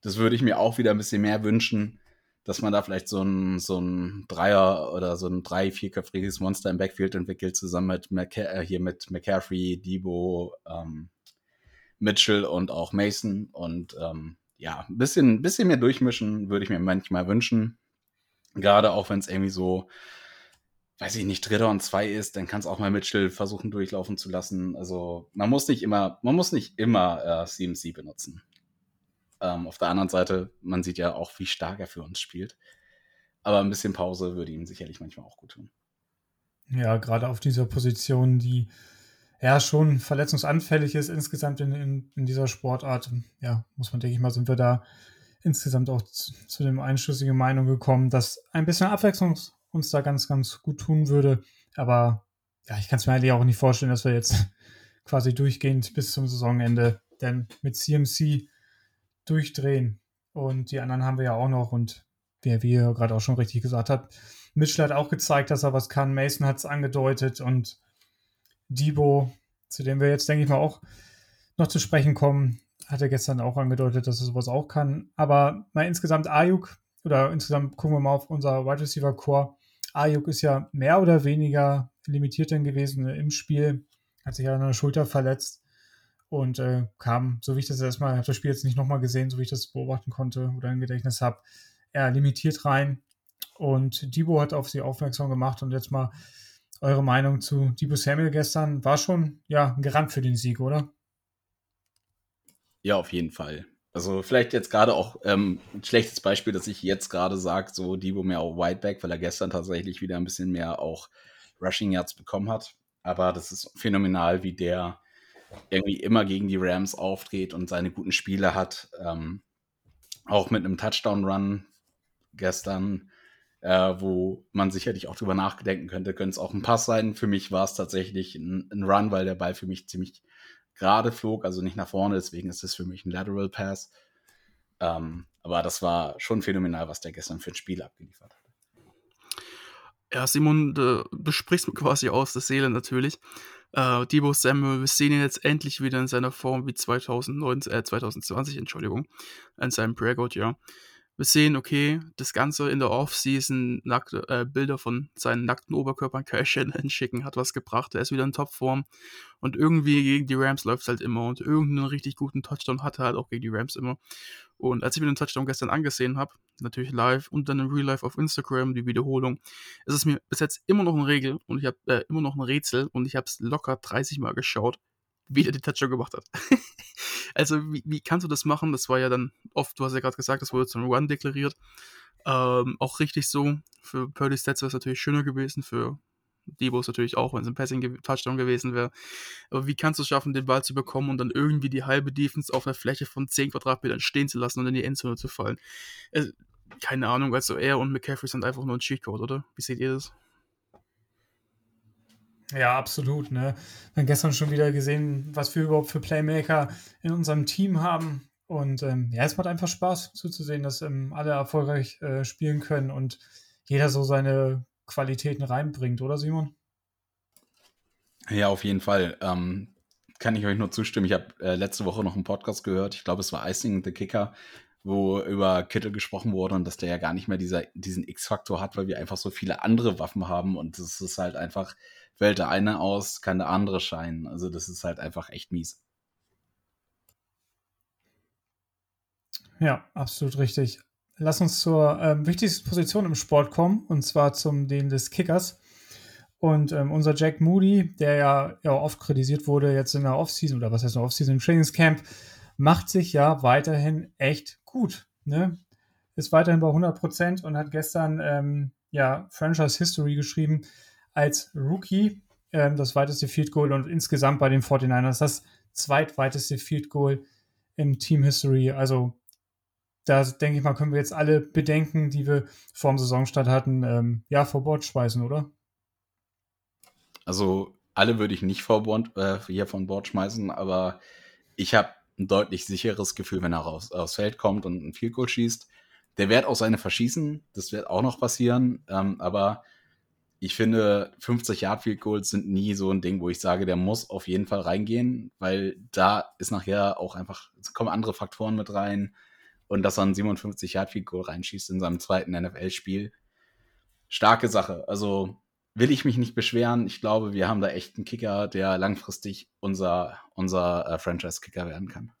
Das würde ich mir auch wieder ein bisschen mehr wünschen dass man da vielleicht so ein, so ein Dreier oder so ein drei-, vierköpfiges Monster im Backfield entwickelt, zusammen mit McC äh, hier mit McCaffrey, Debo, ähm, Mitchell und auch Mason. Und ähm, ja, ein bisschen, bisschen mehr durchmischen würde ich mir manchmal wünschen. Gerade auch wenn es irgendwie so, weiß ich nicht, Dritter und zwei ist, dann kann es auch mal Mitchell versuchen durchlaufen zu lassen. Also man muss nicht immer, man muss nicht immer äh, CMC benutzen. Ähm, auf der anderen Seite, man sieht ja auch, wie stark er für uns spielt. Aber ein bisschen Pause würde ihm sicherlich manchmal auch gut tun. Ja, gerade auf dieser Position, die ja schon verletzungsanfällig ist insgesamt in, in, in dieser Sportart. Ja, muss man, denke ich mal, sind wir da insgesamt auch zu, zu dem einschlüssigen Meinung gekommen, dass ein bisschen Abwechslung uns da ganz, ganz gut tun würde. Aber ja, ich kann es mir eigentlich auch nicht vorstellen, dass wir jetzt quasi durchgehend bis zum Saisonende, denn mit CMC durchdrehen. Und die anderen haben wir ja auch noch. Und wie, wie ihr gerade auch schon richtig gesagt habt, Mitchell hat auch gezeigt, dass er was kann. Mason hat es angedeutet. Und Debo, zu dem wir jetzt, denke ich mal, auch noch zu sprechen kommen, hat er gestern auch angedeutet, dass er sowas auch kann. Aber mal insgesamt Ayuk, oder insgesamt gucken wir mal auf unser Wide Receiver Core. Ayuk ist ja mehr oder weniger limitiert dann gewesen im Spiel, hat sich an der Schulter verletzt und äh, kam, so wie ich das erstmal, ich habe das Spiel jetzt nicht nochmal gesehen, so wie ich das beobachten konnte oder im Gedächtnis habe, eher limitiert rein. Und Debo hat auf sie aufmerksam gemacht und jetzt mal eure Meinung zu Debo Samuel gestern war schon ja ein Garant für den Sieg, oder? Ja, auf jeden Fall. Also vielleicht jetzt gerade auch ähm, ein schlechtes Beispiel, dass ich jetzt gerade sage, so Debo mehr auf Whiteback, weil er gestern tatsächlich wieder ein bisschen mehr auch Rushing Yards bekommen hat. Aber das ist phänomenal, wie der irgendwie immer gegen die Rams auftritt und seine guten Spiele hat. Ähm, auch mit einem Touchdown-Run gestern, äh, wo man sicherlich auch drüber nachdenken könnte, könnte es auch ein Pass sein. Für mich war es tatsächlich ein, ein, Run, weil der Ball für mich ziemlich gerade flog, also nicht nach vorne, deswegen ist es für mich ein Lateral Pass. Ähm, aber das war schon phänomenal, was der gestern für ein Spiel abgeliefert hat. Ja, Simon, du sprichst quasi aus der Seele natürlich. Äh, Debo Samuel, wir sehen ihn jetzt endlich wieder in seiner Form wie 2019, äh, 2020, Entschuldigung, in seinem Breakout-Jahr. Wir sehen, okay, das Ganze in der Offseason, nackte, äh, Bilder von seinen nackten Oberkörpern Kyle Shanahan schicken, hat was gebracht. Er ist wieder in Topform. Und irgendwie gegen die Rams läuft es halt immer. Und irgendeinen richtig guten Touchdown hat er halt auch gegen die Rams immer. Und als ich mir den Touchdown gestern angesehen habe, natürlich live und dann in Real Life auf Instagram, die Wiederholung, ist es mir bis jetzt immer noch eine Regel und ich habe äh, immer noch ein Rätsel und ich habe es locker 30 Mal geschaut, wie er die Touchdown gemacht hat. also, wie, wie kannst du das machen? Das war ja dann oft, du hast ja gerade gesagt, das wurde zum Run deklariert. Ähm, auch richtig so. Für Purdy Stats wäre es natürlich schöner gewesen, für Debo natürlich auch, wenn es ein Passing-Touchdown gewesen wäre. Aber wie kannst du es schaffen, den Ball zu bekommen und dann irgendwie die halbe Defense auf einer Fläche von 10 Quadratmetern stehen zu lassen und in die Endzone zu fallen? Also, keine Ahnung, also er und McCaffrey sind einfach nur ein Cheatcode, oder? Wie seht ihr das? Ja, absolut. Ne? Wir haben gestern schon wieder gesehen, was wir überhaupt für Playmaker in unserem Team haben. Und ähm, ja, es macht einfach Spaß zuzusehen, dass ähm, alle erfolgreich äh, spielen können und jeder so seine Qualitäten reinbringt, oder Simon? Ja, auf jeden Fall. Ähm, kann ich euch nur zustimmen. Ich habe äh, letzte Woche noch einen Podcast gehört. Ich glaube, es war Icing the Kicker, wo über Kittel gesprochen wurde und dass der ja gar nicht mehr dieser, diesen X-Faktor hat, weil wir einfach so viele andere Waffen haben und das ist halt einfach wählt der eine aus, kann der andere scheinen. Also das ist halt einfach echt mies. Ja, absolut richtig. Lass uns zur ähm, wichtigsten Position im Sport kommen, und zwar zum den des Kickers. Und ähm, unser Jack Moody, der ja, ja oft kritisiert wurde, jetzt in der Offseason, oder was heißt in Offseason, im Trainingscamp, macht sich ja weiterhin echt gut. Ne? Ist weiterhin bei 100% und hat gestern ähm, ja Franchise History geschrieben als Rookie ähm, das weiteste Field Goal und insgesamt bei den 49ers das zweitweiteste Field Goal im Team History. Also da denke ich mal, können wir jetzt alle Bedenken, die wir vor dem Saisonstart hatten, ähm, ja, vor Bord schmeißen, oder? Also alle würde ich nicht vor Bord, äh, hier von Bord schmeißen, aber ich habe ein deutlich sicheres Gefühl, wenn er raus, aufs Feld kommt und ein Field Goal schießt. Der wird auch seine verschießen, das wird auch noch passieren, ähm, aber ich finde, 50 Yard Field Goals sind nie so ein Ding, wo ich sage, der muss auf jeden Fall reingehen, weil da ist nachher auch einfach, es kommen andere Faktoren mit rein und dass er ein 57 Yard Field Goal reinschießt in seinem zweiten NFL-Spiel. Starke Sache. Also will ich mich nicht beschweren. Ich glaube, wir haben da echt einen Kicker, der langfristig unser, unser äh, Franchise-Kicker werden kann.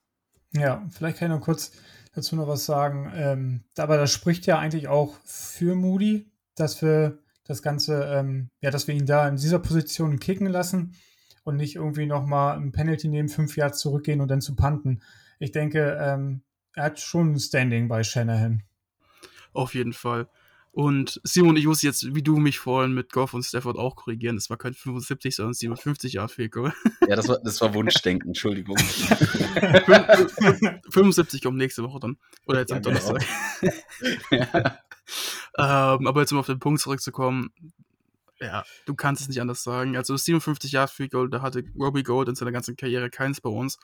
Ja, vielleicht kann ich noch kurz dazu noch was sagen. Ähm, aber das spricht ja eigentlich auch für Moody, dass wir das Ganze, ähm, ja, dass wir ihn da in dieser Position kicken lassen und nicht irgendwie nochmal ein Penalty nehmen, fünf Jahre zurückgehen und dann zu panten. Ich denke, ähm, er hat schon ein Standing bei Shanahan. Auf jeden Fall. Und Simon, ich muss jetzt, wie du mich vorhin mit Goff und Stafford auch korrigieren, das war kein 75, sondern 57 Jahre Field Ja, das war, das war Wunschdenken, Entschuldigung. 75 kommt nächste Woche dann. Oder jetzt am ja, genau. Donnerstag. ja. Ähm, aber jetzt um auf den Punkt zurückzukommen, ja, du kannst es nicht anders sagen. Also 57 Jahre Free Gold, da hatte Robbie Gold in seiner ganzen Karriere keins bei uns.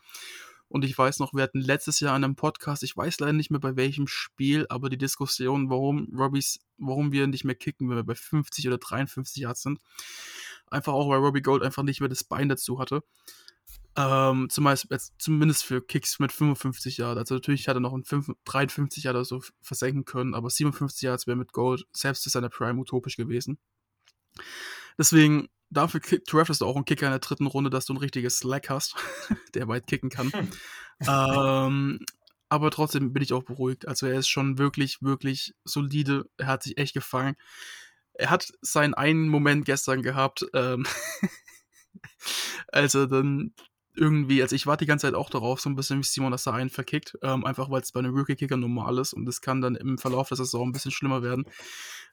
Und ich weiß noch, wir hatten letztes Jahr in einem Podcast, ich weiß leider nicht mehr bei welchem Spiel, aber die Diskussion, warum Robbies, warum wir nicht mehr kicken, wenn wir bei 50 oder 53 Yards sind. Einfach auch, weil Robbie Gold einfach nicht mehr das Bein dazu hatte. Ähm, zumeist, jetzt, zumindest für Kicks mit 55 Yards. Also natürlich hat er noch ein 5, 53 Yards oder so versenken können, aber 57 Yards wäre mit Gold selbst zu seiner Prime utopisch gewesen. Deswegen, dafür draftest du auch einen Kicker in der dritten Runde, dass du ein richtiges Slack hast, der weit kicken kann. ähm, aber trotzdem bin ich auch beruhigt. Also er ist schon wirklich, wirklich solide. Er hat sich echt gefangen. Er hat seinen einen Moment gestern gehabt, ähm, als er dann irgendwie, also ich warte die ganze Zeit auch darauf, so ein bisschen wie Simon, dass er einen verkickt, ähm, einfach weil es bei einem Rookie-Kicker normal ist und es kann dann im Verlauf der Saison ein bisschen schlimmer werden.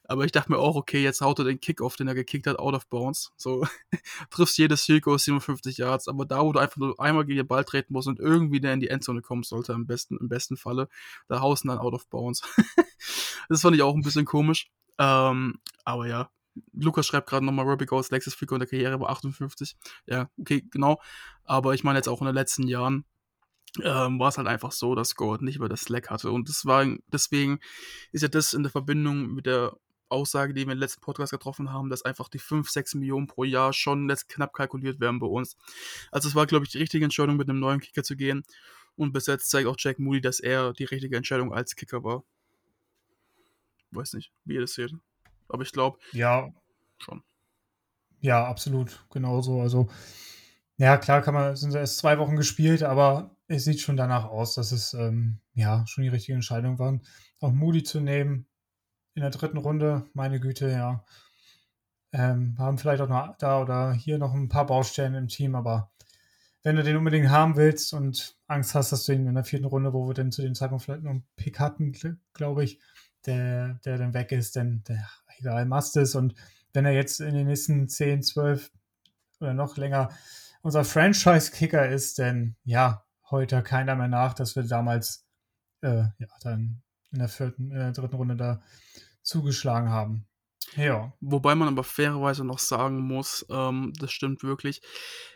Aber ich dachte mir auch, okay, jetzt haut er den Kick auf, den er gekickt hat, out of bounds. So, triffst jedes Field Goal 57 Yards, aber da, wo du einfach nur einmal gegen den Ball treten musst und irgendwie der in die Endzone kommen sollte, im besten, im besten Falle, da haust du dann out of bounds. das fand ich auch ein bisschen komisch. Ähm, aber ja, Lukas schreibt gerade nochmal, Robbie Goes Lexus Figur in der Karriere war 58. Ja, okay, genau. Aber ich meine jetzt auch in den letzten Jahren ähm, war es halt einfach so, dass Gold nicht mehr das Slack hatte. Und das war, deswegen ist ja das in der Verbindung mit der Aussage, die wir im letzten Podcast getroffen haben, dass einfach die 5, 6 Millionen pro Jahr schon jetzt knapp kalkuliert werden bei uns. Also es war, glaube ich, die richtige Entscheidung, mit einem neuen Kicker zu gehen. Und bis jetzt zeigt auch Jack Moody, dass er die richtige Entscheidung als Kicker war. Weiß nicht, wie ihr das seht. Aber ich glaube, Ja, schon. ja, absolut. Genauso. Also, ja, klar kann man, sind erst zwei Wochen gespielt, aber es sieht schon danach aus, dass es ähm, ja schon die richtige Entscheidung war. Auch Moody zu nehmen in der dritten Runde, meine Güte, ja. Ähm, haben vielleicht auch noch da oder hier noch ein paar Baustellen im Team, aber wenn du den unbedingt haben willst und Angst hast, dass du ihn in der vierten Runde, wo wir dann zu dem Zeitpunkt vielleicht noch einen Pick hatten, glaube ich, der, der dann weg ist, dann der, machst es. Und wenn er jetzt in den nächsten 10, 12 oder noch länger unser Franchise-Kicker ist, dann ja, heute keiner mehr nach, dass wir damals äh, ja, dann in der vierten, in der dritten Runde da zugeschlagen haben. Ja. Wobei man aber fairerweise noch sagen muss, ähm, das stimmt wirklich.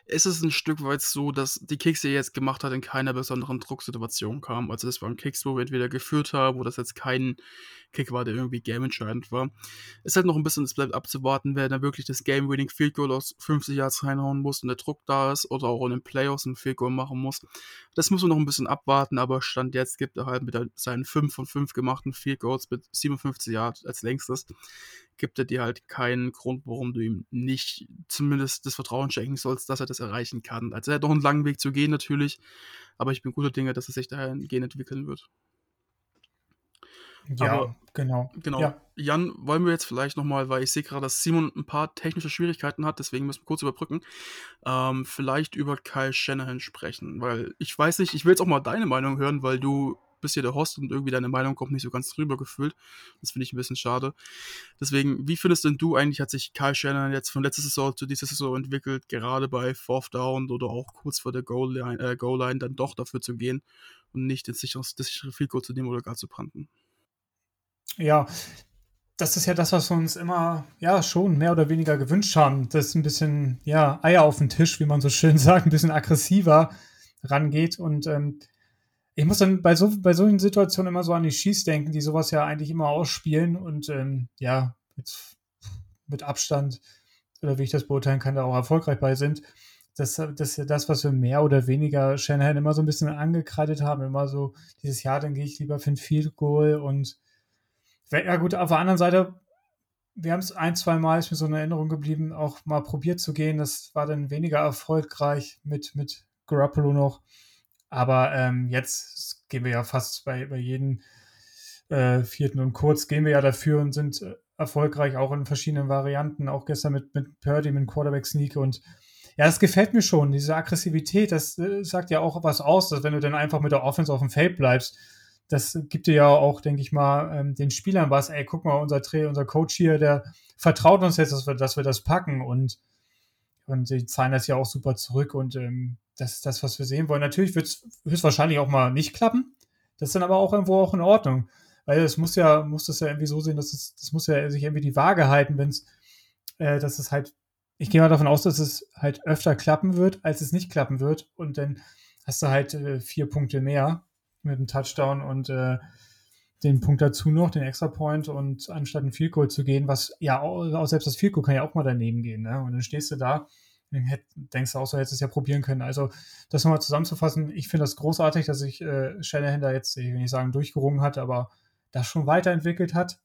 Es ist ein Stück weit so, dass die Kicks, die er jetzt gemacht hat, in keiner besonderen Drucksituation kamen. Also das waren Kicks, wo wir entweder geführt haben, wo das jetzt kein Kick war, der irgendwie gameentscheidend war. Es halt noch ein bisschen, es bleibt abzuwarten, wer dann wirklich das Game-Winning Field Goal aus 50 Yards reinhauen muss und der Druck da ist oder auch in den Playoffs ein Field Goal machen muss. Das muss man noch ein bisschen abwarten, aber Stand jetzt gibt er halt mit seinen 5 von 5 gemachten Field Goals mit 57 Yards als längstes, gibt er dir halt keinen Grund, warum du ihm nicht zumindest das Vertrauen schenken sollst, dass er das erreichen kann. Also er hat noch einen langen Weg zu gehen natürlich, aber ich bin guter Dinge, dass es sich dahingehend entwickeln wird. Ja, Aber- genau. Genau. Ja. Jan, wollen wir jetzt vielleicht nochmal, weil ich sehe gerade, dass Simon ein paar technische Schwierigkeiten hat, deswegen müssen wir kurz überbrücken, ähm, vielleicht über Kyle Shanahan sprechen, weil ich weiß nicht, ich will jetzt auch mal deine Meinung hören, weil du bist hier der Host und irgendwie deine Meinung kommt nicht so ganz drüber gefühlt. Das finde ich ein bisschen schade. Deswegen, wie findest denn du eigentlich, hat sich Kyle Shanahan jetzt von letzter Saison zu dieser Saison entwickelt, gerade bei Fourth Down oder auch kurz vor der Goal-Line äh, Goal dann doch dafür zu gehen und nicht ins sichere, das sichere Field Goal zu nehmen oder gar zu panten? Ja, das ist ja das, was wir uns immer, ja, schon mehr oder weniger gewünscht haben. Das ein bisschen, ja, Eier auf den Tisch, wie man so schön sagt, ein bisschen aggressiver rangeht. Und ähm, ich muss dann bei, so, bei solchen Situationen immer so an die Chiefs denken, die sowas ja eigentlich immer ausspielen und ähm, ja, mit, mit Abstand, oder wie ich das beurteilen kann, da auch erfolgreich bei sind. Das, das ist das, was wir mehr oder weniger Shanahan immer so ein bisschen angekreidet haben. Immer so dieses Jahr, dann gehe ich lieber für ein Field Goal und ja gut, auf der anderen Seite, wir haben es ein, zwei Mal, ist mir so eine Erinnerung geblieben, auch mal probiert zu gehen. Das war dann weniger erfolgreich mit, mit Garoppolo noch. Aber ähm, jetzt gehen wir ja fast bei, bei jedem äh, vierten und kurz gehen wir ja dafür und sind äh, erfolgreich auch in verschiedenen Varianten. Auch gestern mit, mit Purdy, mit Quarterback Sneak und ja, das gefällt mir schon. Diese Aggressivität, das äh, sagt ja auch was aus, dass wenn du dann einfach mit der Offense auf dem Feld bleibst, das gibt dir ja auch, denke ich mal, ähm, den Spielern was. Ey, guck mal, unser Trainer, unser Coach hier, der vertraut uns jetzt, dass wir, dass wir das packen und, und sie zahlen das ja auch super zurück und ähm, das ist das, was wir sehen wollen. Natürlich wird es höchstwahrscheinlich auch mal nicht klappen. Das ist dann aber auch irgendwo auch in Ordnung. Weil es muss ja, muss das ja irgendwie so sehen, dass es, das muss ja sich irgendwie die Waage halten, wenn es, äh, dass es halt, ich gehe mal davon aus, dass es halt öfter klappen wird, als es nicht klappen wird. Und dann hast du halt äh, vier Punkte mehr mit einem Touchdown und äh, den Punkt dazu noch, den Extra Point und anstatt ein Field Goal zu gehen, was ja auch, selbst das Field Goal kann ja auch mal daneben gehen, ne? Und dann stehst du da und hätt, denkst du auch so, hättest es ja probieren können. Also, das nochmal zusammenzufassen, ich finde das großartig, dass sich äh, Shanahan da jetzt, ich will nicht sagen, durchgerungen hat, aber das schon weiterentwickelt hat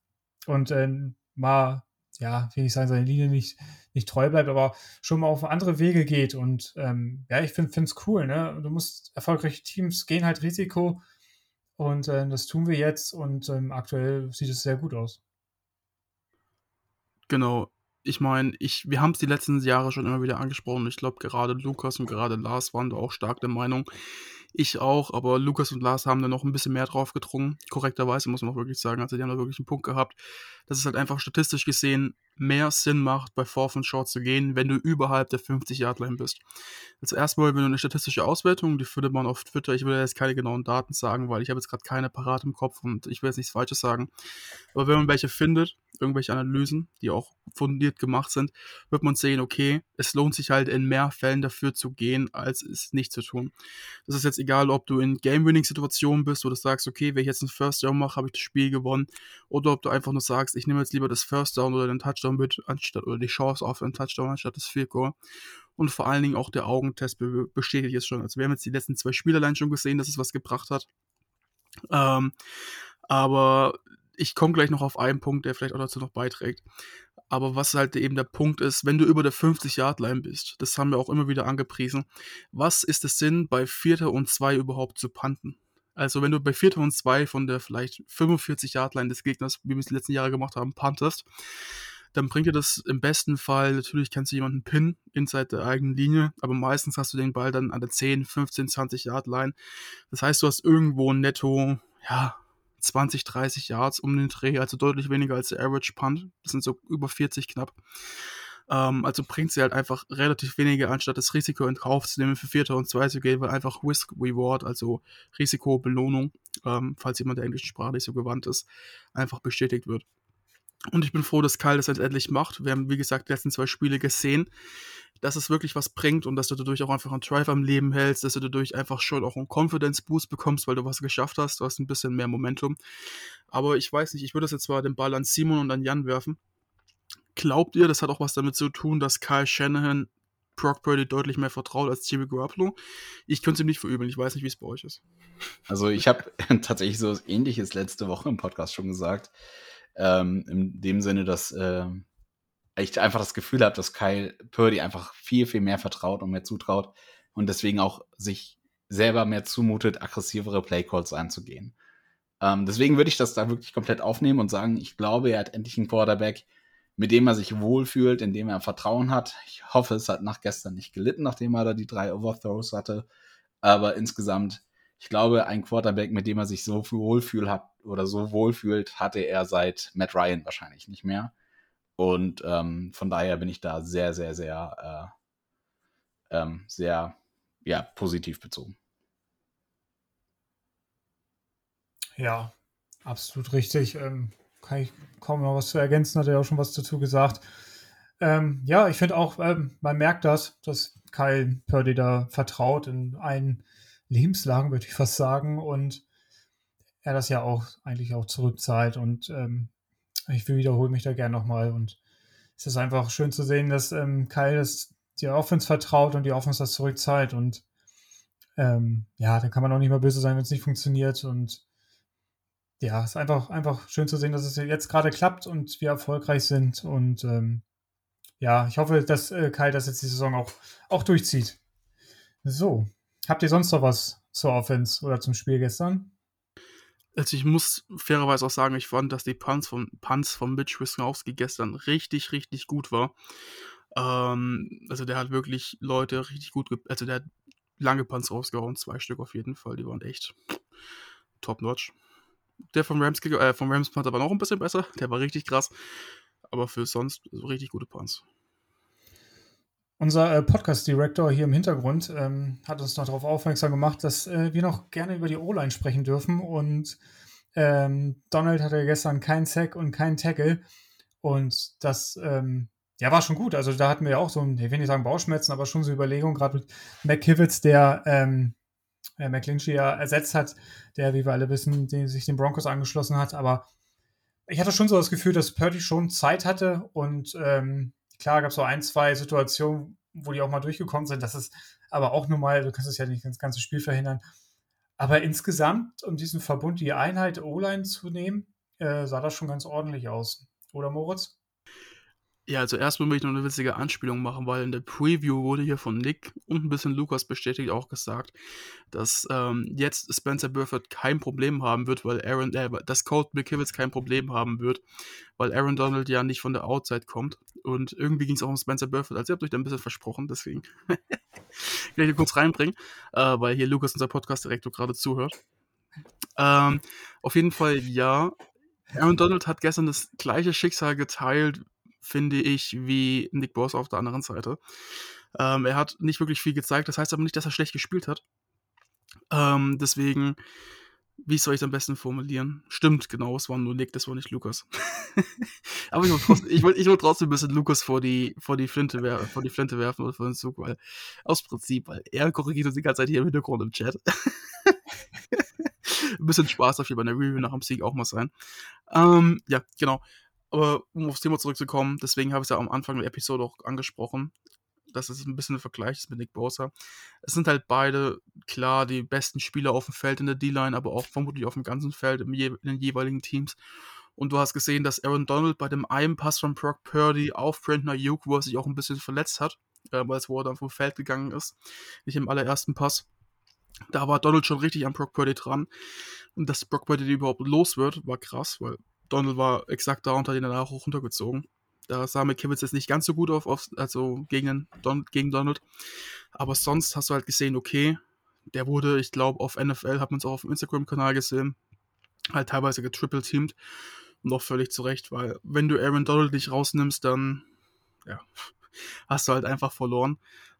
und äh, mal, ja, will ich sagen, seine Linie nicht, nicht treu bleibt, aber schon mal auf andere Wege geht. Und ähm, ja, ich finde es cool, ne? Du musst, erfolgreiche Teams gehen halt Risiko und äh, das tun wir jetzt und ähm, aktuell sieht es sehr gut aus. Genau. ich meine, ich, wir haben es die letzten Jahre schon immer wieder angesprochen. Ich glaube, gerade Lukas und gerade Lars waren da auch stark der Meinung, ich auch, aber Lukas und Lars haben da noch ein bisschen mehr drauf gedrungen. Korrekterweise muss man auch wirklich sagen. Also die haben da wirklich einen Punkt gehabt, dass es halt einfach statistisch gesehen mehr Sinn macht, bei Fourth und Short zu gehen, wenn du überhalb der 50-Yard-Line bist. Also erstmal, wenn du eine statistische Auswertung, die findet man auf Twitter, ich will jetzt keine genauen Daten sagen, weil ich habe jetzt gerade keine parat im Kopf und ich will jetzt nichts Falsches sagen. Aber wenn man welche findet, irgendwelche Analysen, die auch fundiert gemacht sind, wird man sehen, okay, es lohnt sich halt in mehr Fällen dafür zu gehen, als es nicht zu tun. Das ist jetzt egal, ob du in Game-Winning-Situationen bist, wo du sagst, okay, wenn ich jetzt einen First Down mache, habe ich das Spiel gewonnen, oder ob du einfach nur sagst, ich nehme jetzt lieber das First Down oder den Touchdown mit, anstatt, oder die Chance auf einen Touchdown anstatt das Field Goal. Und vor allen Dingen auch der Augentest bestätigt jetzt schon. Also wir haben jetzt die letzten zwei Spiele allein schon gesehen, dass es was gebracht hat. Ähm, aber ich komme gleich noch auf einen Punkt, der vielleicht auch dazu noch beiträgt. Aber was halt eben der Punkt ist, wenn du über der 50-Yard-Line bist, das haben wir auch immer wieder angepriesen, was ist der Sinn, bei Vierter und Zwei überhaupt zu panten? Also wenn du bei Vierter und Zwei von der vielleicht 45-Yard-Line des Gegners, wie wir es die letzten Jahre gemacht haben, pantest, dann bringt dir das im besten Fall, natürlich kannst du jemanden pinnen, inside der eigenen Linie, aber meistens hast du den Ball dann an der 10, 15, 20 Yard Line. Das heißt, du hast irgendwo netto, ja, 20, 30 Yards um den Dreh, also deutlich weniger als der Average Punt. Das sind so über 40 knapp. Ähm, also bringt sie halt einfach relativ wenige, anstatt das Risiko in Kauf zu nehmen, für Vierter und Zwei zu gehen, weil einfach Risk Reward, also Risikobelohnung, ähm, falls jemand der englischen Sprache nicht so gewandt ist, einfach bestätigt wird. Und ich bin froh, dass Kyle das jetzt endlich macht. Wir haben, wie gesagt, die letzten zwei Spiele gesehen, dass es wirklich was bringt und dass du dadurch auch einfach einen Drive am Leben hältst, dass du dadurch einfach schon auch einen Confidence Boost bekommst, weil du was geschafft hast. Du hast ein bisschen mehr Momentum. Aber ich weiß nicht, ich würde das jetzt zwar den Ball an Simon und an Jan werfen. Glaubt ihr, das hat auch was damit zu tun, dass Kyle Shanahan Brock Purdy deutlich mehr vertraut als Jimmy Garoppolo? Ich könnte es ihm nicht verübeln. Ich weiß nicht, wie es bei euch ist. Also ich habe tatsächlich so Ähnliches letzte Woche im Podcast schon gesagt. Ähm, in dem Sinne, dass äh, ich einfach das Gefühl habe, dass Kyle Purdy einfach viel, viel mehr vertraut und mehr zutraut und deswegen auch sich selber mehr zumutet, aggressivere Playcalls anzugehen. Ähm, deswegen würde ich das da wirklich komplett aufnehmen und sagen, ich glaube, er hat endlich einen Quarterback, mit dem er sich wohlfühlt, in dem er Vertrauen hat. Ich hoffe, es hat nach gestern nicht gelitten, nachdem er da die drei Overthrows hatte. Aber insgesamt ich glaube, ein Quarterback, mit dem er sich so wohlfühlt hat oder so wohlfühlt, hatte er seit Matt Ryan wahrscheinlich nicht mehr. Und ähm, von daher bin ich da sehr, sehr, sehr, äh, ähm, sehr, ja, positiv bezogen. Ja, absolut richtig. Ähm, kann ich kaum noch was zu ergänzen, hat er ja auch schon was dazu gesagt. Ähm, ja, ich finde auch, ähm, man merkt das, dass Kyle Purdy da vertraut in einen Lebenslagen, würde ich fast sagen. Und er das ja auch eigentlich auch zurückzahlt. Und ähm, ich wiederhole mich da gerne nochmal. Und es ist einfach schön zu sehen, dass ähm, Kyle das die Offense vertraut und die Offense das zurückzahlt. Und ähm, ja, dann kann man auch nicht mal böse sein, wenn es nicht funktioniert. Und ja, es ist einfach, einfach schön zu sehen, dass es jetzt gerade klappt und wir erfolgreich sind. Und ähm, ja, ich hoffe, dass äh, Kai das jetzt die Saison auch, auch durchzieht. So, Habt ihr sonst noch was zur Offense oder zum Spiel gestern? Also ich muss fairerweise auch sagen, ich fand, dass die Punts von, Punts von Mitch Wisnowski gestern richtig, richtig gut war. Ähm, also der hat wirklich Leute richtig gut, also der hat lange Punts rausgehauen, zwei Stück auf jeden Fall, die waren echt top-notch. Der vom Rams, äh, vom Rams Punt aber noch ein bisschen besser, der war richtig krass. Aber für sonst so richtig gute Punts. Unser äh, Podcast-Director hier im Hintergrund ähm, hat uns noch darauf aufmerksam gemacht, dass äh, wir noch gerne über die O-Line sprechen dürfen. Und ähm, Donald hatte gestern keinen Sack und keinen Tackle. Und das ähm, ja, war schon gut. Also da hatten wir ja auch so, ich will nicht sagen Bauchschmerzen, aber schon so Überlegungen, gerade mit McKivitz, der ähm, äh, McClinchy ja ersetzt hat, der, wie wir alle wissen, den, sich den Broncos angeschlossen hat. Aber ich hatte schon so das Gefühl, dass Purdy schon Zeit hatte und ähm, Klar gab es so ein, zwei Situationen, wo die auch mal durchgekommen sind. Das ist aber auch normal, du kannst es ja nicht das ganze Spiel verhindern. Aber insgesamt, um diesen Verbund, die Einheit O-Line zu nehmen, äh, sah das schon ganz ordentlich aus. Oder Moritz? Ja, also erstmal möchte ich noch eine witzige Anspielung machen, weil in der Preview wurde hier von Nick und ein bisschen Lukas bestätigt auch gesagt, dass ähm, jetzt Spencer Burford kein Problem haben wird, weil Aaron, äh, dass Colt McKivitz kein Problem haben wird, weil Aaron Donald ja nicht von der Outside kommt. Und irgendwie ging es auch um Spencer Burford, also ihr habt euch da ein bisschen versprochen, deswegen will ich kurz reinbringen, äh, weil hier Lukas, unser Podcast-Direktor, gerade zuhört. Ähm, auf jeden Fall ja. Aaron Donald hat gestern das gleiche Schicksal geteilt finde ich, wie Nick Boss auf der anderen Seite. Ähm, er hat nicht wirklich viel gezeigt, das heißt aber nicht, dass er schlecht gespielt hat. Ähm, deswegen, wie soll ich es am besten formulieren? Stimmt, genau, es war nur Nick, das war nicht Lukas. aber ich wollte trotzdem, ich wollt, ich wollt trotzdem ein bisschen Lukas vor die, vor die, Flinte, wer vor die Flinte werfen oder vor den Zug, weil aus Prinzip, weil er korrigiert uns die ganze Zeit hier im Hintergrund im Chat. ein bisschen Spaß darf hier bei der Review nach dem Sieg auch mal sein. Ähm, ja, genau. Aber um aufs Thema zurückzukommen, deswegen habe ich es ja am Anfang der Episode auch angesprochen, dass es ein bisschen ein Vergleich ist mit Nick Bosa. Es sind halt beide klar die besten Spieler auf dem Feld in der D-Line, aber auch vermutlich auf dem ganzen Feld in den jeweiligen Teams. Und du hast gesehen, dass Aaron Donald bei dem einen Pass von Brock Purdy auf Brandon Ayuk, wo er sich auch ein bisschen verletzt hat, äh, weil es wo er dann vom Feld gegangen ist, nicht im allerersten Pass. Da war Donald schon richtig an Brock Purdy dran. Und dass Brock Purdy überhaupt los wird, war krass, weil Donald war exakt da und hat ihn danach hoch runtergezogen. Da sah McKivitz jetzt nicht ganz so gut auf, auf also gegen, Don, gegen Donald. Aber sonst hast du halt gesehen, okay, der wurde, ich glaube, auf NFL, hat man es auch auf dem Instagram-Kanal gesehen, halt teilweise getriple-teamed. Und auch völlig zurecht, weil wenn du Aaron Donald nicht rausnimmst, dann ja, hast du halt einfach verloren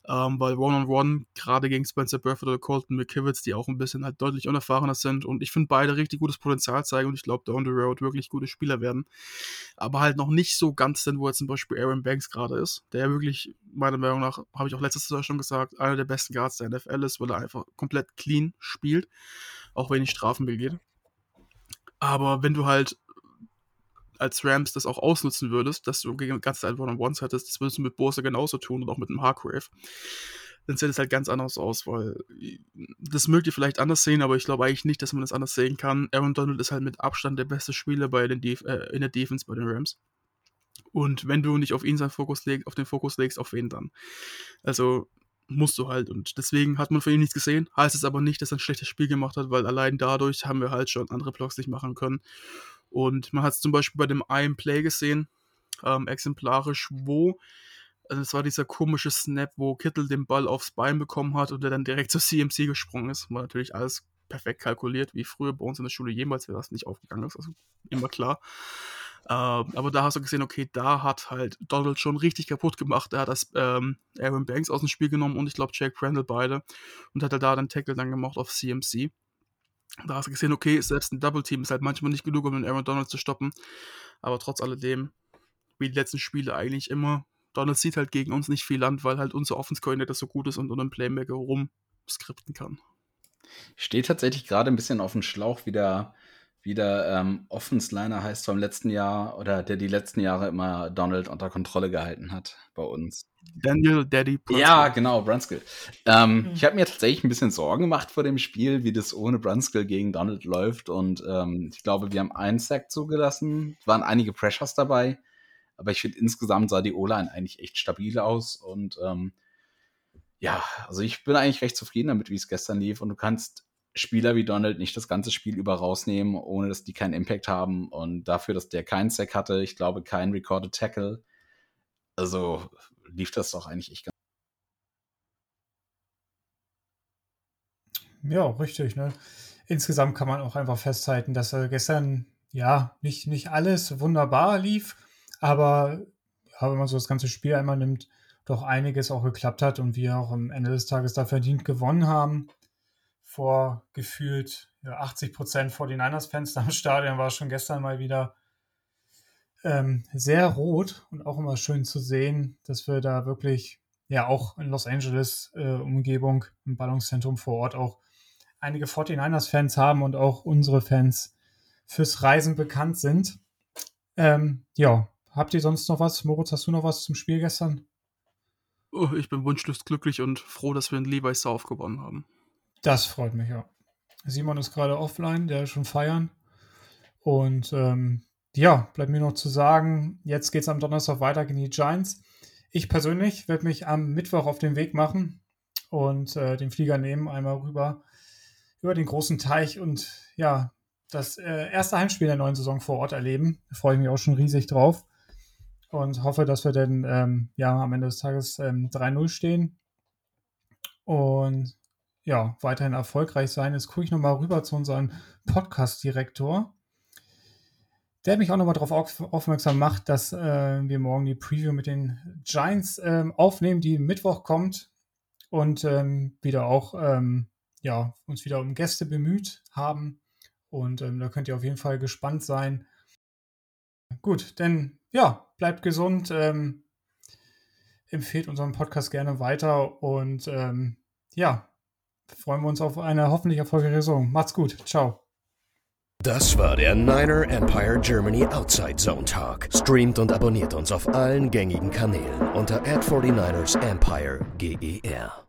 ähm, weil One-on-One, gerade gegen Spencer Burford oder Colton McKivitz, die auch ein bisschen halt deutlich unerfahrener sind und ich finde beide richtig gutes Potenzial zeigen und ich glaube, down the road wirklich gute Spieler werden, aber halt noch nicht so ganz sind, wo jetzt zum Beispiel Aaron Banks gerade ist, der wirklich, meiner Meinung nach, habe ich auch letztes Jahr schon gesagt, einer der besten Guards der NFL ist, weil er einfach komplett clean spielt, auch wenn ich Strafen begeht. Aber wenn du halt als Rams das auch ausnutzen würdest, dass du gegen die ganze Zeit One-on-Ones hattest, das würdest du mit Bosa genauso tun und auch mit dem Hargrave, dann sieht es halt ganz anders aus, weil das mögt ihr vielleicht anders sehen, aber ich glaube eigentlich nicht, dass man das anders sehen kann. Aaron Donald ist halt mit Abstand der beste Spieler bei den Def äh, in der Defense bei den Rams. Und wenn du nicht auf ihn seinen Fokus legst, auf den Fokus legst, auf wen dann? Also musst du halt. Und deswegen hat man von ihm nichts gesehen. Heißt es aber nicht, dass er ein schlechtes Spiel gemacht hat, weil allein dadurch haben wir halt schon andere Blocks nicht machen können. Und man hat es zum Beispiel bei dem einen Play gesehen, ähm, exemplarisch, wo, also es war dieser komische Snap, wo Kittel den Ball aufs Bein bekommen hat und der dann direkt zur CMC gesprungen ist. War natürlich alles perfekt kalkuliert, wie früher bei uns in der Schule jemals wäre das nicht aufgegangen ist. Also immer klar. Ähm, aber da hast du gesehen, okay, da hat halt Donald schon richtig kaputt gemacht. Er hat das ähm, Aaron Banks aus dem Spiel genommen und ich glaube Jack Crandall beide und hat halt da den Tackle dann gemacht auf CMC. Da hast du gesehen, okay, selbst ein Double Team ist halt manchmal nicht genug, um den Aaron Donald zu stoppen. Aber trotz alledem, wie die letzten Spiele eigentlich immer, Donald sieht halt gegen uns nicht viel Land, weil halt unser Offense Coordinator so gut ist und unter dem Playmaker rumskripten kann. Ich stehe tatsächlich gerade ein bisschen auf dem Schlauch, wie der wie der ähm, Offensliner heißt vom letzten Jahr oder der die letzten Jahre immer Donald unter Kontrolle gehalten hat bei uns. Daniel Daddy Brunskill. Ja, genau, Brunskill. Ähm, mhm. Ich habe mir tatsächlich ein bisschen Sorgen gemacht vor dem Spiel, wie das ohne Brunskill gegen Donald läuft. Und ähm, ich glaube, wir haben einen Sack zugelassen. Es waren einige Pressures dabei. Aber ich finde, insgesamt sah die O-Line eigentlich echt stabil aus. Und ähm, ja, also ich bin eigentlich recht zufrieden damit, wie es gestern lief. Und du kannst Spieler wie Donald nicht das ganze Spiel über rausnehmen, ohne dass die keinen Impact haben. Und dafür, dass der keinen Sack hatte, ich glaube, keinen Recorded Tackle. Also lief das doch eigentlich echt ganz. Ja, richtig. Ne? Insgesamt kann man auch einfach festhalten, dass er gestern ja nicht, nicht alles wunderbar lief, aber ja, wenn man so das ganze Spiel einmal nimmt, doch einiges auch geklappt hat und wir auch am Ende des Tages da verdient gewonnen haben vor gefühlt ja, 80 Prozent 49ers-Fans am Stadion war schon gestern mal wieder ähm, sehr rot und auch immer schön zu sehen, dass wir da wirklich, ja, auch in Los Angeles äh, Umgebung, im Ballungszentrum vor Ort auch einige 49ers-Fans haben und auch unsere Fans fürs Reisen bekannt sind. Ähm, ja, habt ihr sonst noch was? Moritz, hast du noch was zum Spiel gestern? Oh, ich bin wunschlos glücklich und froh, dass wir einen Levi's South haben. Das freut mich, ja. Simon ist gerade offline, der ist schon feiern. Und ähm, ja, bleibt mir noch zu sagen, jetzt geht es am Donnerstag weiter gegen die Giants. Ich persönlich werde mich am Mittwoch auf den Weg machen und äh, den Flieger nehmen, einmal rüber über den großen Teich und ja, das äh, erste Heimspiel der neuen Saison vor Ort erleben. Da freue ich mich auch schon riesig drauf und hoffe, dass wir dann ähm, ja am Ende des Tages ähm, 3-0 stehen und ja, weiterhin erfolgreich sein. Jetzt gucke ich nochmal rüber zu unserem Podcast-Direktor, der mich auch nochmal darauf aufmerksam macht, dass äh, wir morgen die Preview mit den Giants äh, aufnehmen, die Mittwoch kommt und ähm, wieder auch ähm, ja, uns wieder um Gäste bemüht haben. Und ähm, da könnt ihr auf jeden Fall gespannt sein. Gut, denn ja, bleibt gesund, ähm, empfehlt unseren Podcast gerne weiter und ähm, ja, freuen wir uns auf eine hoffentlich erfolgreiche Saison. Macht's gut. Ciao. Das war der Niner Empire Germany Outside Zone Talk. Streamt und abonniert uns auf allen gängigen Kanälen unter ad 49 ersempire GER.